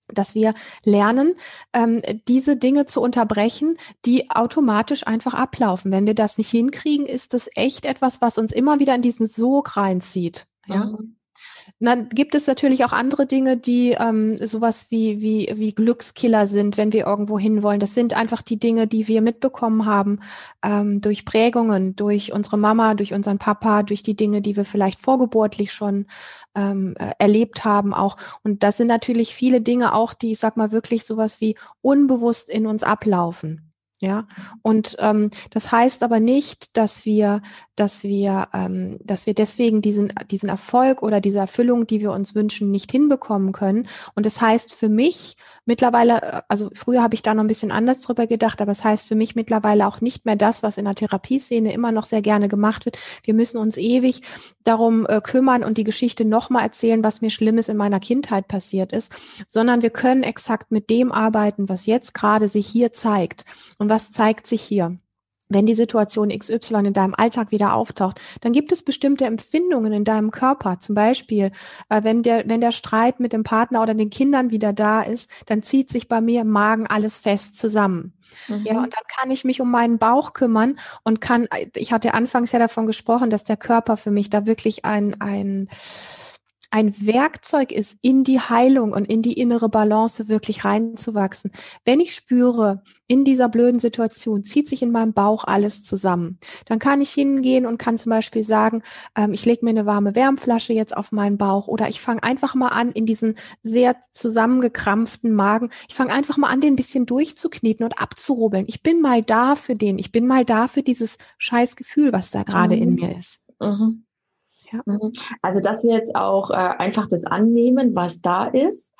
dass wir lernen, ähm, diese Dinge zu unterbrechen, die automatisch einfach ablaufen. Wenn wir das nicht hinkriegen, ist das echt etwas, was uns immer wieder in diesen Sog reinzieht. Ja. Mhm. Dann gibt es natürlich auch andere Dinge, die ähm, sowas wie, wie, wie Glückskiller sind, wenn wir irgendwo hinwollen. Das sind einfach die Dinge, die wir mitbekommen haben ähm, durch Prägungen, durch unsere Mama, durch unseren Papa, durch die Dinge, die wir vielleicht vorgeburtlich schon ähm, äh, erlebt haben auch. Und das sind natürlich viele Dinge auch, die, ich sag mal, wirklich sowas wie unbewusst in uns ablaufen. Ja, und ähm, das heißt aber nicht, dass wir, dass wir, ähm, dass wir deswegen diesen diesen Erfolg oder diese Erfüllung, die wir uns wünschen, nicht hinbekommen können. Und das heißt für mich mittlerweile, äh, also früher habe ich da noch ein bisschen anders drüber gedacht, aber es das heißt für mich mittlerweile auch nicht mehr das, was in der Therapieszene immer noch sehr gerne gemacht wird. Wir müssen uns ewig darum äh, kümmern und die Geschichte nochmal erzählen, was mir Schlimmes in meiner Kindheit passiert ist, sondern wir können exakt mit dem arbeiten, was jetzt gerade sich hier zeigt. Und und was zeigt sich hier? Wenn die Situation XY in deinem Alltag wieder auftaucht, dann gibt es bestimmte Empfindungen in deinem Körper. Zum Beispiel, äh, wenn der, wenn der Streit mit dem Partner oder den Kindern wieder da ist, dann zieht sich bei mir im Magen alles fest zusammen. Mhm. Ja, und dann kann ich mich um meinen Bauch kümmern und kann, ich hatte anfangs ja davon gesprochen, dass der Körper für mich da wirklich ein, ein, ein Werkzeug ist, in die Heilung und in die innere Balance wirklich reinzuwachsen. Wenn ich spüre, in dieser blöden Situation zieht sich in meinem Bauch alles zusammen, dann kann ich hingehen und kann zum Beispiel sagen, ähm, ich lege mir eine warme Wärmflasche jetzt auf meinen Bauch oder ich fange einfach mal an, in diesen sehr zusammengekrampften Magen, ich fange einfach mal an, den ein bisschen durchzukneten und abzurubbeln. Ich bin mal da für den, ich bin mal da für dieses scheiß Gefühl, was da gerade mhm. in mir ist. Mhm.
Ja. Mhm. Also dass wir jetzt auch äh, einfach das annehmen, was da ist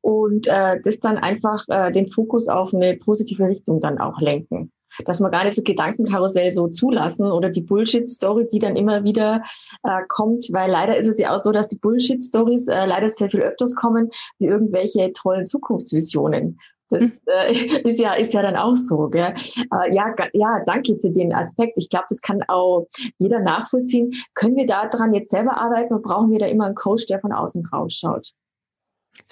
und äh, das dann einfach äh, den Fokus auf eine positive Richtung dann auch lenken. Dass wir gar nicht so Gedankenkarussell so zulassen oder die Bullshit-Story, die dann immer wieder äh, kommt, weil leider ist es ja auch so, dass die Bullshit-Stories äh, leider sehr viel öfters kommen wie irgendwelche tollen Zukunftsvisionen. Das äh, ist ja ist ja dann auch so. Gell? Äh, ja, ja, danke für den Aspekt. Ich glaube, das kann auch jeder nachvollziehen. Können wir daran jetzt selber arbeiten oder brauchen wir da immer einen Coach, der von außen drauf schaut?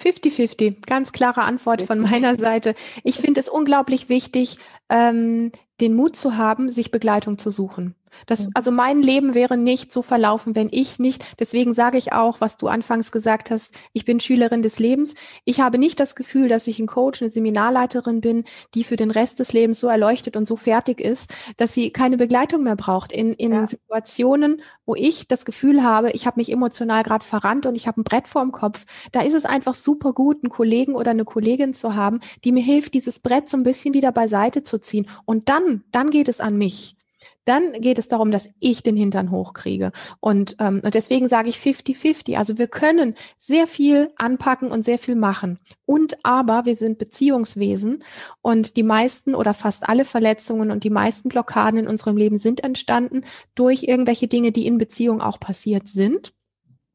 50-50, ganz klare Antwort von meiner Seite. Ich finde es unglaublich wichtig, ähm, den Mut zu haben, sich Begleitung zu suchen. Das, also mein Leben wäre nicht so verlaufen, wenn ich nicht, deswegen sage ich auch, was du anfangs gesagt hast, ich bin Schülerin des Lebens. Ich habe nicht das Gefühl, dass ich ein Coach, eine Seminarleiterin bin, die für den Rest des Lebens so erleuchtet und so fertig ist, dass sie keine Begleitung mehr braucht. In, in ja. Situationen, wo ich das Gefühl habe, ich habe mich emotional gerade verrannt und ich habe ein Brett vorm Kopf, da ist es einfach super gut, einen Kollegen oder eine Kollegin zu haben, die mir hilft, dieses Brett so ein bisschen wieder beiseite zu ziehen. Und dann, dann geht es an mich dann geht es darum, dass ich den Hintern hochkriege. Und, ähm, und deswegen sage ich 50-50. Also wir können sehr viel anpacken und sehr viel machen. Und aber wir sind Beziehungswesen und die meisten oder fast alle Verletzungen und die meisten Blockaden in unserem Leben sind entstanden durch irgendwelche Dinge, die in Beziehung auch passiert sind.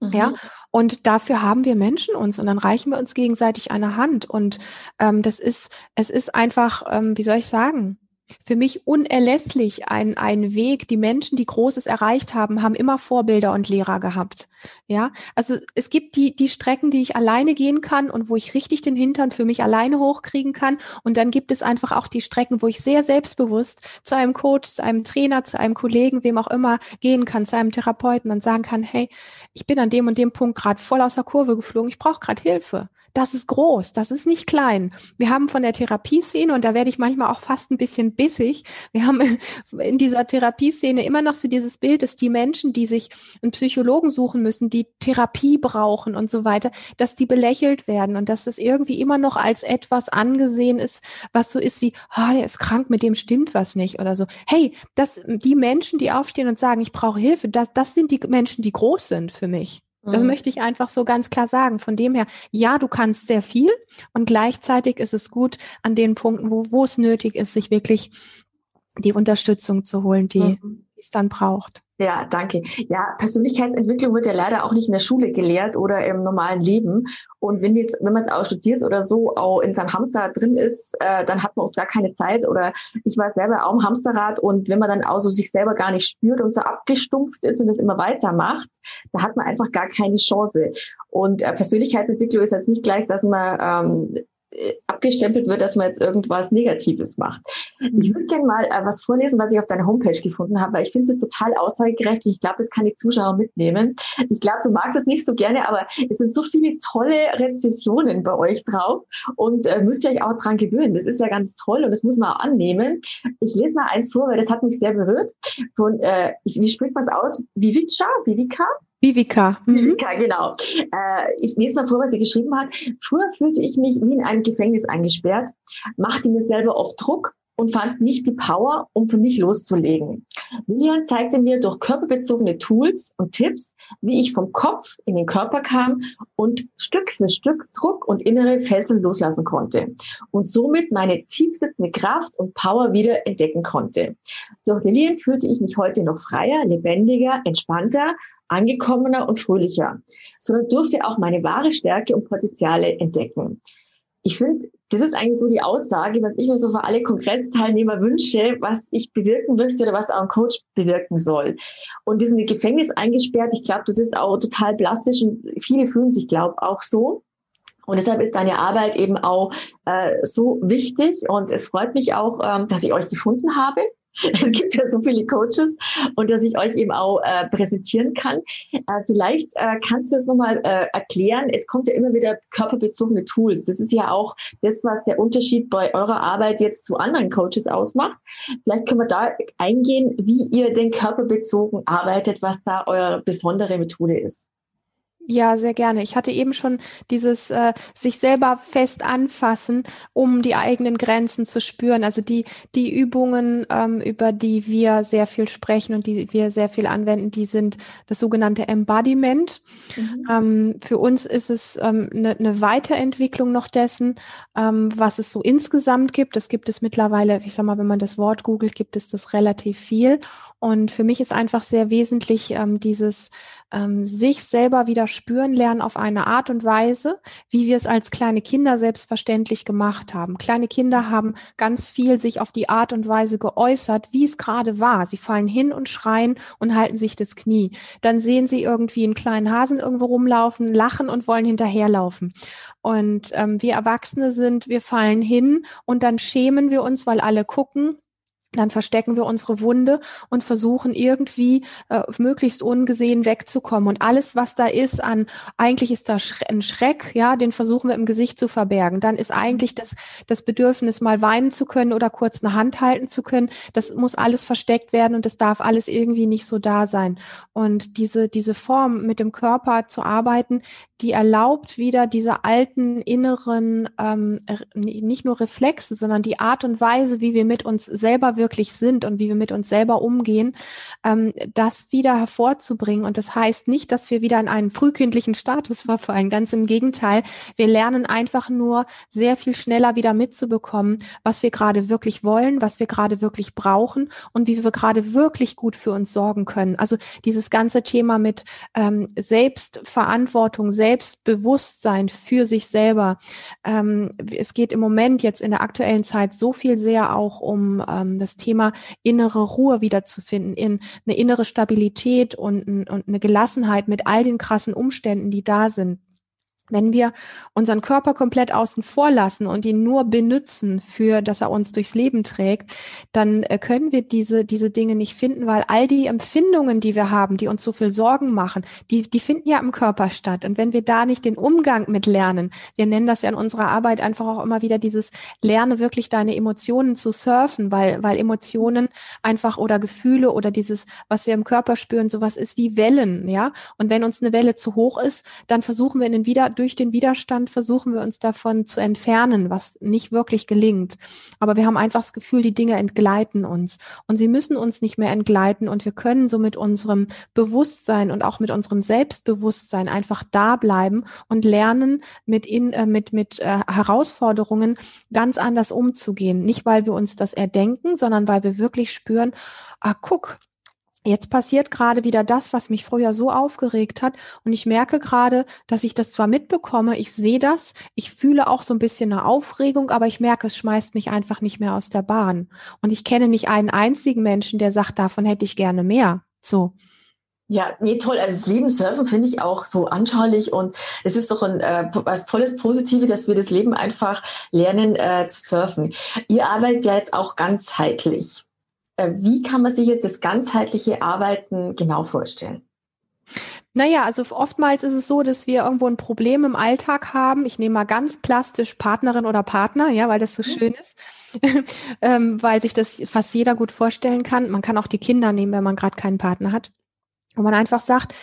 Mhm. Ja, und dafür haben wir Menschen uns und dann reichen wir uns gegenseitig eine Hand. Und ähm, das ist, es ist einfach, ähm, wie soll ich sagen, für mich unerlässlich ein, ein Weg. Die Menschen, die Großes erreicht haben, haben immer Vorbilder und Lehrer gehabt. Ja, also es gibt die, die Strecken, die ich alleine gehen kann und wo ich richtig den Hintern für mich alleine hochkriegen kann. Und dann gibt es einfach auch die Strecken, wo ich sehr selbstbewusst zu einem Coach, zu einem Trainer, zu einem Kollegen, wem auch immer gehen kann, zu einem Therapeuten und sagen kann, hey, ich bin an dem und dem Punkt gerade voll aus der Kurve geflogen, ich brauche gerade Hilfe das ist groß, das ist nicht klein. Wir haben von der Therapieszene, und da werde ich manchmal auch fast ein bisschen bissig, wir haben in dieser Therapieszene immer noch so dieses Bild, dass die Menschen, die sich einen Psychologen suchen müssen, die Therapie brauchen und so weiter, dass die belächelt werden und dass das irgendwie immer noch als etwas angesehen ist, was so ist wie, ah, der ist krank, mit dem stimmt was nicht oder so. Hey, das, die Menschen, die aufstehen und sagen, ich brauche Hilfe, das, das sind die Menschen, die groß sind für mich. Das mhm. möchte ich einfach so ganz klar sagen. Von dem her, ja, du kannst sehr viel und gleichzeitig ist es gut an den Punkten, wo, wo es nötig ist, sich wirklich die Unterstützung zu holen, die mhm. Es dann braucht.
Ja, danke. Ja, Persönlichkeitsentwicklung wird ja leider auch nicht in der Schule gelehrt oder im normalen Leben. Und wenn jetzt, wenn man es auch studiert oder so, auch in seinem Hamster drin ist, äh, dann hat man oft gar keine Zeit. Oder ich war selber auch im Hamsterrad und wenn man dann auch so sich selber gar nicht spürt und so abgestumpft ist und das immer weitermacht, da hat man einfach gar keine Chance. Und äh, Persönlichkeitsentwicklung ist jetzt nicht gleich, dass man ähm, äh, abgestempelt wird, dass man jetzt irgendwas Negatives macht. Mhm. Ich würde gerne mal äh, was vorlesen, was ich auf deiner Homepage gefunden habe, weil ich finde es total aussagegerecht und ich glaube, das kann die Zuschauer mitnehmen. Ich glaube, du magst es nicht so gerne, aber es sind so viele tolle Rezessionen bei euch drauf und äh, müsst ihr euch auch dran gewöhnen. Das ist ja ganz toll und das muss man auch annehmen. Ich lese mal eins vor, weil das hat mich sehr berührt. Von, äh, wie spricht man es aus? Vivica? Vivica?
Vivika.
Mhm. Vivika, genau. Äh, ich lese mal vor, was sie geschrieben hat. Früher fühlte ich mich wie in einem Gefängnis eingesperrt, machte mir selber oft Druck und fand nicht die Power, um für mich loszulegen. Lilian zeigte mir durch körperbezogene Tools und Tipps, wie ich vom Kopf in den Körper kam und Stück für Stück Druck und innere Fesseln loslassen konnte und somit meine tiefsitzende Kraft und Power wieder entdecken konnte. Durch Lilian fühlte ich mich heute noch freier, lebendiger, entspannter angekommener und fröhlicher, sondern durfte auch meine wahre Stärke und Potenziale entdecken. Ich finde, das ist eigentlich so die Aussage, was ich mir so für alle Kongressteilnehmer wünsche, was ich bewirken möchte oder was auch ein Coach bewirken soll. Und die sind im Gefängnis eingesperrt. Ich glaube, das ist auch total plastisch und viele fühlen sich, glaube auch so. Und deshalb ist deine Arbeit eben auch äh, so wichtig. Und es freut mich auch, ähm, dass ich euch gefunden habe. Es gibt ja so viele Coaches und dass ich euch eben auch äh, präsentieren kann. Äh, vielleicht äh, kannst du es nochmal äh, erklären. Es kommt ja immer wieder körperbezogene Tools. Das ist ja auch das, was der Unterschied bei eurer Arbeit jetzt zu anderen Coaches ausmacht. Vielleicht können wir da eingehen, wie ihr denn körperbezogen arbeitet, was da eure besondere Methode ist.
Ja, sehr gerne. Ich hatte eben schon dieses äh, sich selber fest anfassen, um die eigenen Grenzen zu spüren. Also die die Übungen, ähm, über die wir sehr viel sprechen und die wir sehr viel anwenden, die sind das sogenannte Embodiment. Mhm. Ähm, für uns ist es ähm, eine, eine Weiterentwicklung noch dessen, ähm, was es so insgesamt gibt. Das gibt es mittlerweile. Ich sag mal, wenn man das Wort googelt, gibt es das relativ viel. Und für mich ist einfach sehr wesentlich ähm, dieses ähm, sich selber wieder spüren lernen auf eine Art und Weise, wie wir es als kleine Kinder selbstverständlich gemacht haben. Kleine Kinder haben ganz viel sich auf die Art und Weise geäußert, wie es gerade war. Sie fallen hin und schreien und halten sich das Knie. Dann sehen sie irgendwie einen kleinen Hasen irgendwo rumlaufen, lachen und wollen hinterherlaufen. Und ähm, wir Erwachsene sind, wir fallen hin und dann schämen wir uns, weil alle gucken dann verstecken wir unsere Wunde und versuchen irgendwie äh, möglichst ungesehen wegzukommen. Und alles, was da ist an, eigentlich ist da ein Schreck, ja, den versuchen wir im Gesicht zu verbergen. Dann ist eigentlich das, das Bedürfnis, mal weinen zu können oder kurz eine Hand halten zu können. Das muss alles versteckt werden und das darf alles irgendwie nicht so da sein. Und diese, diese Form mit dem Körper zu arbeiten, die erlaubt wieder diese alten inneren, ähm, nicht nur Reflexe, sondern die Art und Weise, wie wir mit uns selber wirklich sind und wie wir mit uns selber umgehen, ähm, das wieder hervorzubringen. Und das heißt nicht, dass wir wieder in einen frühkindlichen Status verfallen. Ganz im Gegenteil. Wir lernen einfach nur sehr viel schneller wieder mitzubekommen, was wir gerade wirklich wollen, was wir gerade wirklich brauchen und wie wir gerade wirklich gut für uns sorgen können. Also dieses ganze Thema mit ähm, Selbstverantwortung, Selbst Selbstbewusstsein für sich selber. Ähm, es geht im Moment jetzt in der aktuellen Zeit so viel sehr auch um ähm, das Thema innere Ruhe wiederzufinden, in eine innere Stabilität und, und eine Gelassenheit mit all den krassen Umständen, die da sind. Wenn wir unseren Körper komplett außen vor lassen und ihn nur benutzen für, dass er uns durchs Leben trägt, dann äh, können wir diese, diese Dinge nicht finden, weil all die Empfindungen, die wir haben, die uns so viel Sorgen machen, die, die finden ja im Körper statt. Und wenn wir da nicht den Umgang mit lernen, wir nennen das ja in unserer Arbeit einfach auch immer wieder dieses Lerne wirklich deine Emotionen zu surfen, weil, weil Emotionen einfach oder Gefühle oder dieses, was wir im Körper spüren, sowas ist wie Wellen, ja. Und wenn uns eine Welle zu hoch ist, dann versuchen wir in den wieder durch den Widerstand versuchen wir uns davon zu entfernen, was nicht wirklich gelingt. Aber wir haben einfach das Gefühl, die Dinge entgleiten uns. Und sie müssen uns nicht mehr entgleiten. Und wir können so mit unserem Bewusstsein und auch mit unserem Selbstbewusstsein einfach da bleiben und lernen, mit, in, äh, mit, mit äh, Herausforderungen ganz anders umzugehen. Nicht, weil wir uns das erdenken, sondern weil wir wirklich spüren, ah, guck, Jetzt passiert gerade wieder das, was mich früher so aufgeregt hat. Und ich merke gerade, dass ich das zwar mitbekomme, ich sehe das, ich fühle auch so ein bisschen eine Aufregung, aber ich merke, es schmeißt mich einfach nicht mehr aus der Bahn. Und ich kenne nicht einen einzigen Menschen, der sagt, davon hätte ich gerne mehr. So.
Ja, nee, toll. Also das Leben surfen finde ich auch so anschaulich und es ist doch ein äh, was Tolles, Positives, dass wir das Leben einfach lernen äh, zu surfen. Ihr arbeitet ja jetzt auch ganzheitlich. Äh, wie kann man sich jetzt das ganzheitliche Arbeiten genau vorstellen?
Naja, also oftmals ist es so, dass wir irgendwo ein Problem im Alltag haben. Ich nehme mal ganz plastisch Partnerin oder Partner, ja, weil das so mhm. schön ist, ähm, weil sich das fast jeder gut vorstellen kann. Man kann auch die Kinder nehmen, wenn man gerade keinen Partner hat. Wo man einfach sagt,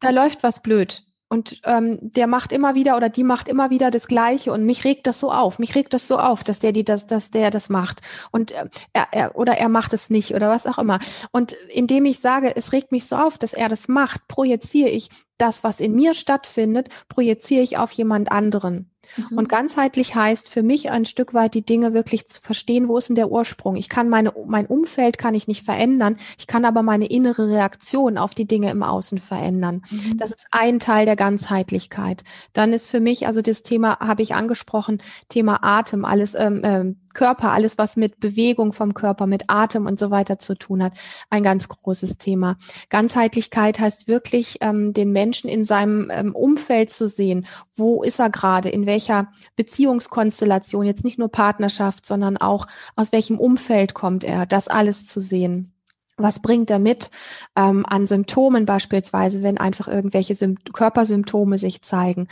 da läuft was blöd. Und ähm, der macht immer wieder oder die macht immer wieder das Gleiche und mich regt das so auf, mich regt das so auf, dass der die das, dass der das macht und äh, er, er oder er macht es nicht oder was auch immer. Und indem ich sage, es regt mich so auf, dass er das macht, projiziere ich das, was in mir stattfindet, projiziere ich auf jemand anderen. Mhm. Und ganzheitlich heißt für mich ein Stück weit die Dinge wirklich zu verstehen, wo ist denn der Ursprung? Ich kann meine, mein Umfeld kann ich nicht verändern. Ich kann aber meine innere Reaktion auf die Dinge im Außen verändern. Mhm. Das ist ein Teil der Ganzheitlichkeit. Dann ist für mich, also das Thema habe ich angesprochen, Thema Atem, alles, ähm, ähm, Körper, alles was mit Bewegung vom Körper, mit Atem und so weiter zu tun hat, ein ganz großes Thema. Ganzheitlichkeit heißt wirklich, ähm, den Menschen in seinem ähm, Umfeld zu sehen. Wo ist er gerade? In welcher Beziehungskonstellation? Jetzt nicht nur Partnerschaft, sondern auch aus welchem Umfeld kommt er? Das alles zu sehen. Was bringt er mit ähm, an Symptomen beispielsweise, wenn einfach irgendwelche Sym Körpersymptome sich zeigen?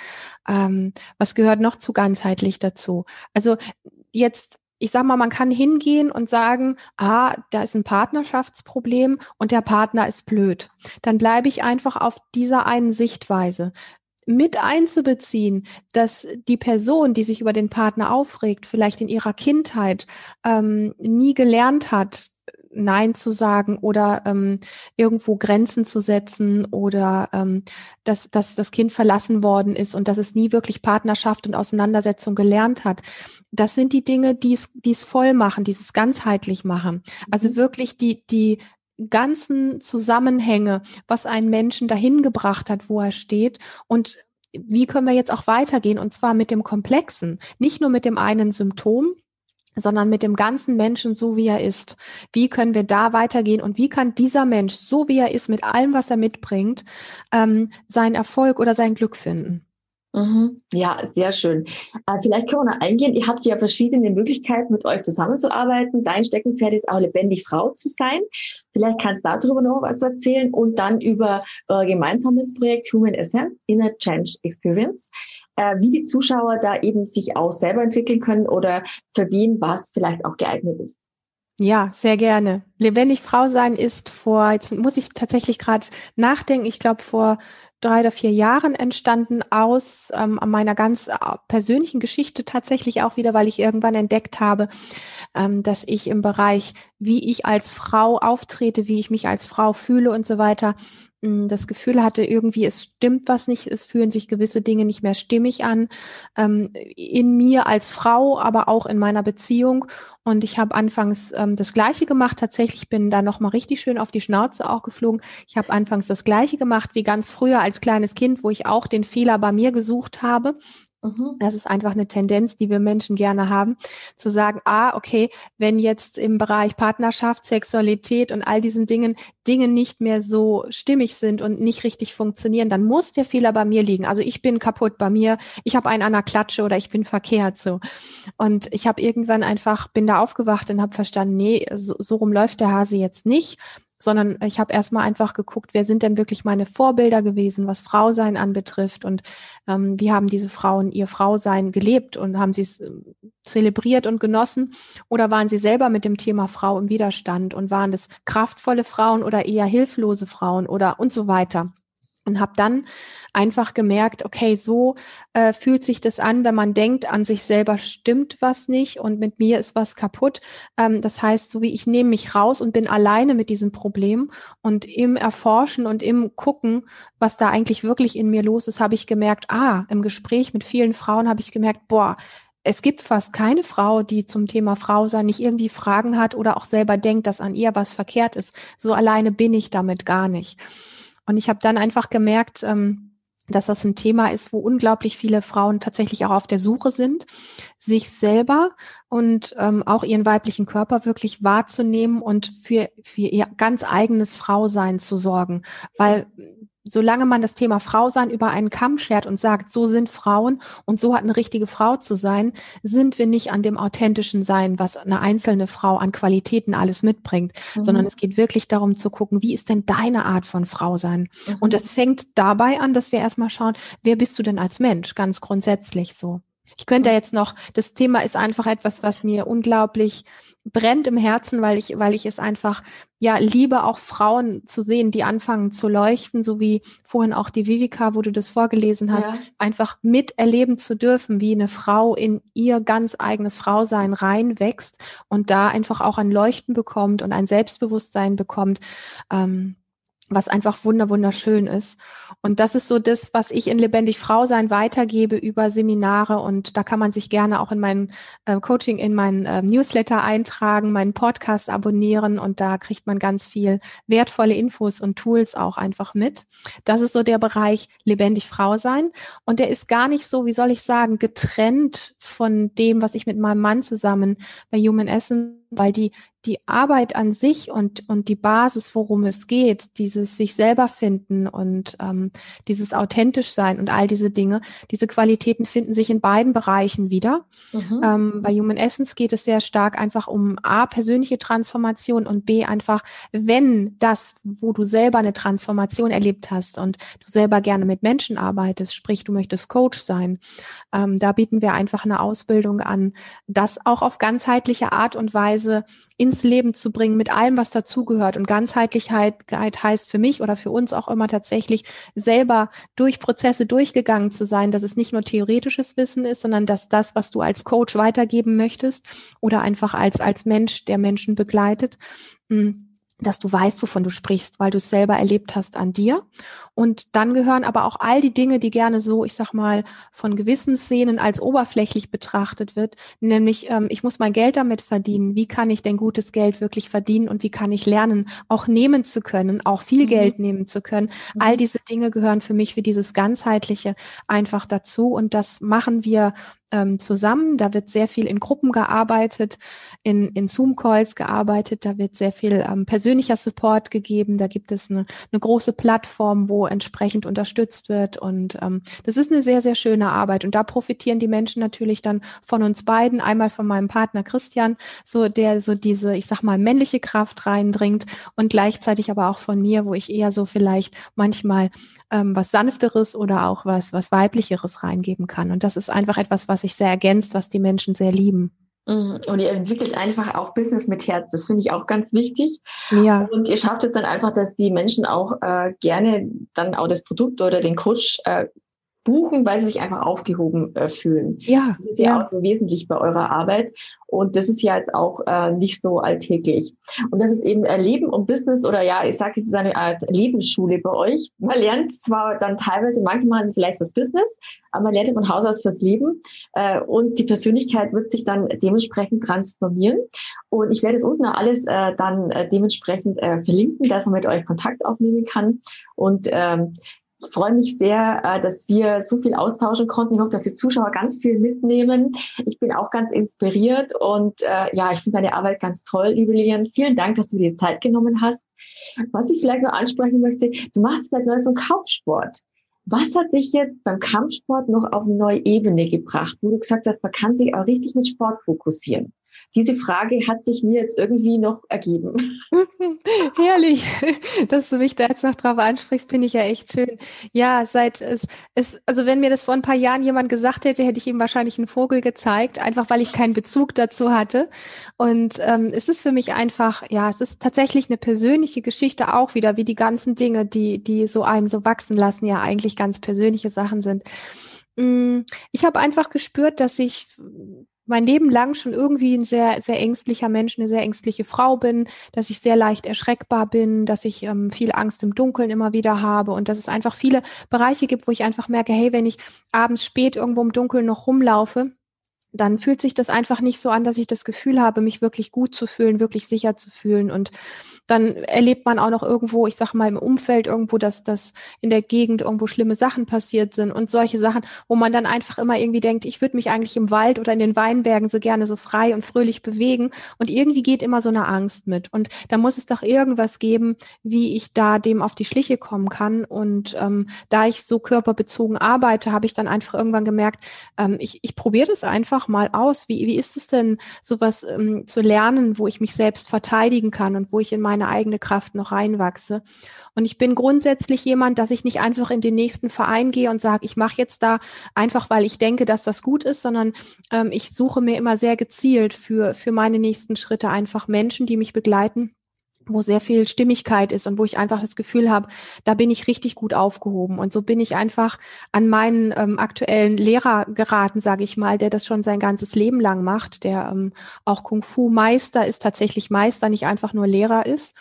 Ähm, was gehört noch zu ganzheitlich dazu? Also jetzt ich sag mal, man kann hingehen und sagen, ah, da ist ein Partnerschaftsproblem und der Partner ist blöd. Dann bleibe ich einfach auf dieser einen Sichtweise mit einzubeziehen, dass die Person, die sich über den Partner aufregt, vielleicht in ihrer Kindheit ähm, nie gelernt hat, Nein zu sagen oder ähm, irgendwo Grenzen zu setzen oder ähm, dass, dass das Kind verlassen worden ist und dass es nie wirklich Partnerschaft und Auseinandersetzung gelernt hat. Das sind die Dinge, die es, die es voll machen, die es ganzheitlich machen. Also mhm. wirklich die, die ganzen Zusammenhänge, was einen Menschen dahin gebracht hat, wo er steht und wie können wir jetzt auch weitergehen und zwar mit dem Komplexen, nicht nur mit dem einen Symptom, sondern mit dem ganzen Menschen so, wie er ist. Wie können wir da weitergehen und wie kann dieser Mensch, so wie er ist, mit allem, was er mitbringt, ähm, seinen Erfolg oder sein Glück finden?
Mhm. Ja, sehr schön. Äh, vielleicht können wir noch eingehen. Ihr habt ja verschiedene Möglichkeiten, mit euch zusammenzuarbeiten. Dein Steckenpferd ist auch lebendig Frau zu sein. Vielleicht kannst du darüber noch was erzählen und dann über euer gemeinsames Projekt Human Ascent, Inner Change Experience, äh, wie die Zuschauer da eben sich auch selber entwickeln können oder für wen was vielleicht auch geeignet ist.
Ja, sehr gerne. Lebendig Frau sein ist vor, jetzt muss ich tatsächlich gerade nachdenken, ich glaube vor drei oder vier Jahren entstanden aus ähm, meiner ganz äh, persönlichen Geschichte tatsächlich auch wieder, weil ich irgendwann entdeckt habe, ähm, dass ich im Bereich, wie ich als Frau auftrete, wie ich mich als Frau fühle und so weiter, das Gefühl hatte, irgendwie es stimmt was nicht, es fühlen sich gewisse Dinge nicht mehr stimmig an, ähm, in mir als Frau, aber auch in meiner Beziehung. Und ich habe anfangs ähm, das Gleiche gemacht. Tatsächlich bin da noch mal richtig schön auf die Schnauze auch geflogen. Ich habe anfangs das Gleiche gemacht wie ganz früher als kleines Kind, wo ich auch den Fehler bei mir gesucht habe. Mhm. Das ist einfach eine Tendenz, die wir Menschen gerne haben, zu sagen, ah, okay, wenn jetzt im Bereich Partnerschaft, Sexualität und all diesen Dingen Dinge nicht mehr so stimmig sind und nicht richtig funktionieren, dann muss der Fehler bei mir liegen. Also ich bin kaputt bei mir, ich habe einen an der Klatsche oder ich bin verkehrt so. Und ich habe irgendwann einfach, bin da aufgewacht und habe verstanden, nee, so, so rum läuft der Hase jetzt nicht sondern ich habe erstmal einfach geguckt, wer sind denn wirklich meine Vorbilder gewesen, was Frausein anbetrifft. Und ähm, wie haben diese Frauen ihr Frausein gelebt und haben sie es äh, zelebriert und genossen? Oder waren sie selber mit dem Thema Frau im Widerstand und waren es kraftvolle Frauen oder eher hilflose Frauen oder und so weiter und habe dann einfach gemerkt, okay, so äh, fühlt sich das an, wenn man denkt, an sich selber stimmt was nicht und mit mir ist was kaputt. Ähm, das heißt, so wie ich nehme mich raus und bin alleine mit diesem Problem und im Erforschen und im Gucken, was da eigentlich wirklich in mir los ist, habe ich gemerkt, ah, im Gespräch mit vielen Frauen habe ich gemerkt, boah, es gibt fast keine Frau, die zum Thema Frau sein nicht irgendwie Fragen hat oder auch selber denkt, dass an ihr was verkehrt ist. So alleine bin ich damit gar nicht. Und ich habe dann einfach gemerkt, ähm, dass das ein Thema ist, wo unglaublich viele Frauen tatsächlich auch auf der Suche sind, sich selber und ähm, auch ihren weiblichen Körper wirklich wahrzunehmen und für, für ihr ganz eigenes Frausein zu sorgen. Weil solange man das Thema Frau sein über einen Kamm schert und sagt, so sind Frauen und so hat eine richtige Frau zu sein, sind wir nicht an dem authentischen Sein, was eine einzelne Frau an Qualitäten alles mitbringt, mhm. sondern es geht wirklich darum zu gucken, wie ist denn deine Art von Frau sein? Mhm. Und das fängt dabei an, dass wir erstmal schauen, wer bist du denn als Mensch, ganz grundsätzlich so. Ich könnte jetzt noch, das Thema ist einfach etwas, was mir unglaublich brennt im Herzen, weil ich, weil ich es einfach, ja, liebe auch Frauen zu sehen, die anfangen zu leuchten, so wie vorhin auch die Vivika, wo du das vorgelesen hast, ja. einfach miterleben zu dürfen, wie eine Frau in ihr ganz eigenes Frausein reinwächst und da einfach auch ein Leuchten bekommt und ein Selbstbewusstsein bekommt. Ähm, was einfach wunder wunderschön ist. Und das ist so das, was ich in Lebendig Frau sein weitergebe über Seminare. Und da kann man sich gerne auch in mein äh, Coaching, in meinen äh, Newsletter eintragen, meinen Podcast abonnieren. Und da kriegt man ganz viel wertvolle Infos und Tools auch einfach mit. Das ist so der Bereich Lebendig Frau sein. Und der ist gar nicht so, wie soll ich sagen, getrennt von dem, was ich mit meinem Mann zusammen bei Human Essence weil die, die Arbeit an sich und, und die Basis, worum es geht, dieses sich selber finden und ähm, dieses authentisch sein und all diese Dinge, diese Qualitäten finden sich in beiden Bereichen wieder. Mhm. Ähm, bei Human Essence geht es sehr stark einfach um A, persönliche Transformation und B, einfach, wenn das, wo du selber eine Transformation erlebt hast und du selber gerne mit Menschen arbeitest, sprich, du möchtest Coach sein, ähm, da bieten wir einfach eine Ausbildung an, das auch auf ganzheitliche Art und Weise ins Leben zu bringen mit allem, was dazugehört. Und Ganzheitlichkeit heißt für mich oder für uns auch immer tatsächlich selber durch Prozesse durchgegangen zu sein, dass es nicht nur theoretisches Wissen ist, sondern dass das, was du als Coach weitergeben möchtest oder einfach als, als Mensch, der Menschen begleitet, mm, dass du weißt, wovon du sprichst, weil du es selber erlebt hast an dir. Und dann gehören aber auch all die Dinge, die gerne so, ich sag mal, von gewissen Szenen als oberflächlich betrachtet wird, nämlich ähm, ich muss mein Geld damit verdienen. Wie kann ich denn gutes Geld wirklich verdienen und wie kann ich lernen, auch nehmen zu können, auch viel mhm. Geld nehmen zu können? Mhm. All diese Dinge gehören für mich für dieses ganzheitliche einfach dazu und das machen wir ähm, zusammen. Da wird sehr viel in Gruppen gearbeitet, in, in Zoom-Calls gearbeitet, da wird sehr viel ähm, persönlicher Support gegeben, da gibt es eine, eine große Plattform, wo entsprechend unterstützt wird. Und ähm, das ist eine sehr, sehr schöne Arbeit. Und da profitieren die Menschen natürlich dann von uns beiden. Einmal von meinem Partner Christian, so der so diese, ich sag mal, männliche Kraft reinbringt und gleichzeitig aber auch von mir, wo ich eher so vielleicht manchmal ähm, was Sanfteres oder auch was, was Weiblicheres reingeben kann. Und das ist einfach etwas, was sich sehr ergänzt, was die Menschen sehr lieben.
Mhm. Und ihr entwickelt einfach auch Business mit Herz. Das finde ich auch ganz wichtig.
Ja.
Und ihr schafft es dann einfach, dass die Menschen auch äh, gerne dann auch das Produkt oder den Coach äh, buchen, weil sie sich einfach aufgehoben äh, fühlen.
Ja.
Das ist ja, ja, auch so wesentlich bei eurer Arbeit. Und das ist ja jetzt auch äh, nicht so alltäglich. Und das ist eben äh, Leben und Business oder ja, ich sage, es ist eine Art Lebensschule bei euch. Man lernt zwar dann teilweise, manchmal ist es vielleicht fürs Business, aber man lernt von Haus aus fürs Leben. Äh, und die Persönlichkeit wird sich dann dementsprechend transformieren. Und ich werde es unten alles äh, dann äh, dementsprechend äh, verlinken, dass man mit euch Kontakt aufnehmen kann. Und ähm, ich freue mich sehr, äh, dass wir so viel austauschen konnten. Ich hoffe, dass die Zuschauer ganz viel mitnehmen. Ich bin auch ganz inspiriert und äh, ja, ich finde deine Arbeit ganz toll, liebe Lilian. Vielen Dank, dass du dir Zeit genommen hast. Was ich vielleicht noch ansprechen möchte, du machst seit neuestem Kampfsport. Was hat dich jetzt beim Kampfsport noch auf eine neue Ebene gebracht, wo du gesagt hast, man kann sich auch richtig mit Sport fokussieren? Diese Frage hat sich mir jetzt irgendwie noch ergeben.
Herrlich, dass du mich da jetzt noch drauf ansprichst, finde ich ja echt schön. Ja, seit es, es, also wenn mir das vor ein paar Jahren jemand gesagt hätte, hätte ich ihm wahrscheinlich einen Vogel gezeigt, einfach weil ich keinen Bezug dazu hatte. Und ähm, es ist für mich einfach, ja, es ist tatsächlich eine persönliche Geschichte auch wieder, wie die ganzen Dinge, die, die so einen so wachsen lassen, ja eigentlich ganz persönliche Sachen sind. Mm, ich habe einfach gespürt, dass ich mein Leben lang schon irgendwie ein sehr, sehr ängstlicher Mensch, eine sehr ängstliche Frau bin, dass ich sehr leicht erschreckbar bin, dass ich ähm, viel Angst im Dunkeln immer wieder habe und dass es einfach viele Bereiche gibt, wo ich einfach merke, hey, wenn ich abends spät irgendwo im Dunkeln noch rumlaufe, dann fühlt sich das einfach nicht so an, dass ich das Gefühl habe, mich wirklich gut zu fühlen, wirklich sicher zu fühlen. Und dann erlebt man auch noch irgendwo, ich sag mal im Umfeld irgendwo, dass das in der Gegend irgendwo schlimme Sachen passiert sind und solche Sachen, wo man dann einfach immer irgendwie denkt, ich würde mich eigentlich im Wald oder in den Weinbergen so gerne so frei und fröhlich bewegen. Und irgendwie geht immer so eine Angst mit. Und da muss es doch irgendwas geben, wie ich da dem auf die Schliche kommen kann. Und ähm, da ich so körperbezogen arbeite, habe ich dann einfach irgendwann gemerkt, ähm, ich, ich probiere das einfach mal aus. Wie, wie ist es denn, sowas ähm, zu lernen, wo ich mich selbst verteidigen kann und wo ich in meine eigene Kraft noch reinwachse? Und ich bin grundsätzlich jemand, dass ich nicht einfach in den nächsten Verein gehe und sage, ich mache jetzt da einfach, weil ich denke, dass das gut ist, sondern ähm, ich suche mir immer sehr gezielt für, für meine nächsten Schritte einfach Menschen, die mich begleiten wo sehr viel Stimmigkeit ist und wo ich einfach das Gefühl habe, da bin ich richtig gut aufgehoben. Und so bin ich einfach an meinen ähm, aktuellen Lehrer geraten, sage ich mal, der das schon sein ganzes Leben lang macht, der ähm, auch Kung Fu Meister ist, tatsächlich Meister, nicht einfach nur Lehrer ist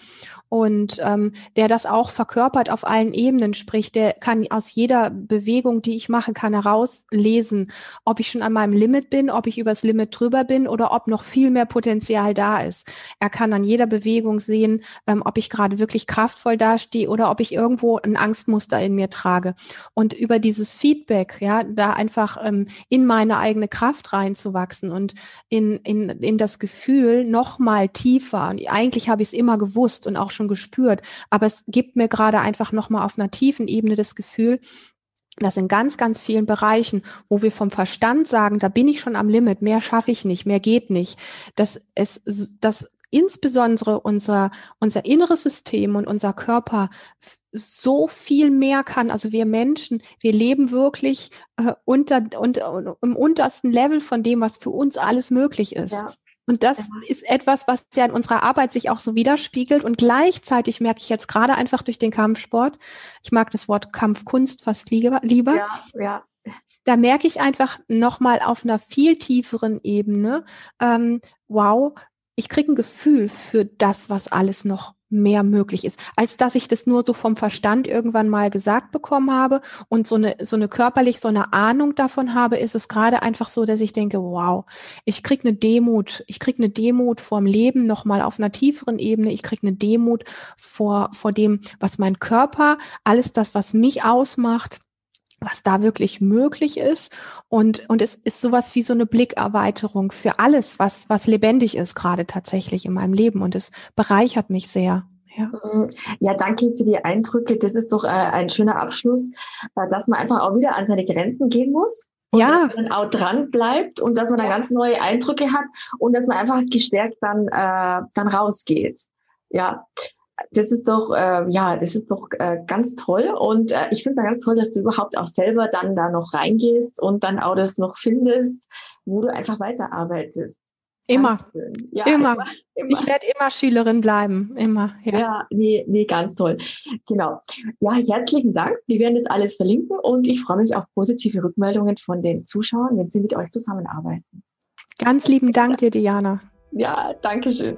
und ähm, der das auch verkörpert auf allen Ebenen, sprich, der kann aus jeder Bewegung, die ich mache, kann herauslesen, ob ich schon an meinem Limit bin, ob ich übers Limit drüber bin oder ob noch viel mehr Potenzial da ist. Er kann an jeder Bewegung sehen, ähm, ob ich gerade wirklich kraftvoll dastehe oder ob ich irgendwo ein Angstmuster in mir trage. Und über dieses Feedback, ja, da einfach ähm, in meine eigene Kraft reinzuwachsen und in, in, in das Gefühl noch mal tiefer. Und eigentlich habe ich es immer gewusst und auch schon gespürt. Aber es gibt mir gerade einfach nochmal auf einer tiefen Ebene das Gefühl, dass in ganz, ganz vielen Bereichen, wo wir vom Verstand sagen, da bin ich schon am Limit, mehr schaffe ich nicht, mehr geht nicht, dass es, dass insbesondere unser, unser inneres System und unser Körper so viel mehr kann. Also wir Menschen, wir leben wirklich äh, unter, unter, im untersten Level von dem, was für uns alles möglich ist. Ja. Und das ja. ist etwas, was ja in unserer Arbeit sich auch so widerspiegelt. Und gleichzeitig merke ich jetzt gerade einfach durch den Kampfsport, ich mag das Wort Kampfkunst fast lieber, lieber. Ja, ja. Da merke ich einfach nochmal auf einer viel tieferen Ebene, ähm, wow, ich kriege ein Gefühl für das, was alles noch mehr möglich ist, als dass ich das nur so vom Verstand irgendwann mal gesagt bekommen habe und so eine, so eine körperlich, so eine Ahnung davon habe, ist es gerade einfach so, dass ich denke, wow, ich krieg eine Demut, ich krieg eine Demut vorm Leben nochmal auf einer tieferen Ebene, ich krieg eine Demut vor, vor dem, was mein Körper, alles das, was mich ausmacht, was da wirklich möglich ist. Und, und es ist sowas wie so eine Blickerweiterung für alles, was, was lebendig ist, gerade tatsächlich in meinem Leben. Und es bereichert mich sehr.
Ja. Mm, ja, danke für die Eindrücke. Das ist doch äh, ein schöner Abschluss, äh, dass man einfach auch wieder an seine Grenzen gehen muss. Und ja. dass man auch dran bleibt und dass man dann ganz neue Eindrücke hat und dass man einfach gestärkt dann, äh, dann rausgeht. Ja, das ist doch, äh, ja, das ist doch äh, ganz toll. Und äh, ich finde es ganz toll, dass du überhaupt auch selber dann da noch reingehst und dann auch das noch findest, wo du einfach weiterarbeitest.
Immer. Ja, immer. immer. Ich werde immer Schülerin bleiben. Immer.
Ja. ja, nee, nee, ganz toll. Genau. Ja, herzlichen Dank. Wir werden das alles verlinken und ich freue mich auf positive Rückmeldungen von den Zuschauern, wenn sie mit euch zusammenarbeiten.
Ganz lieben Dank dir, Diana.
Ja, danke schön.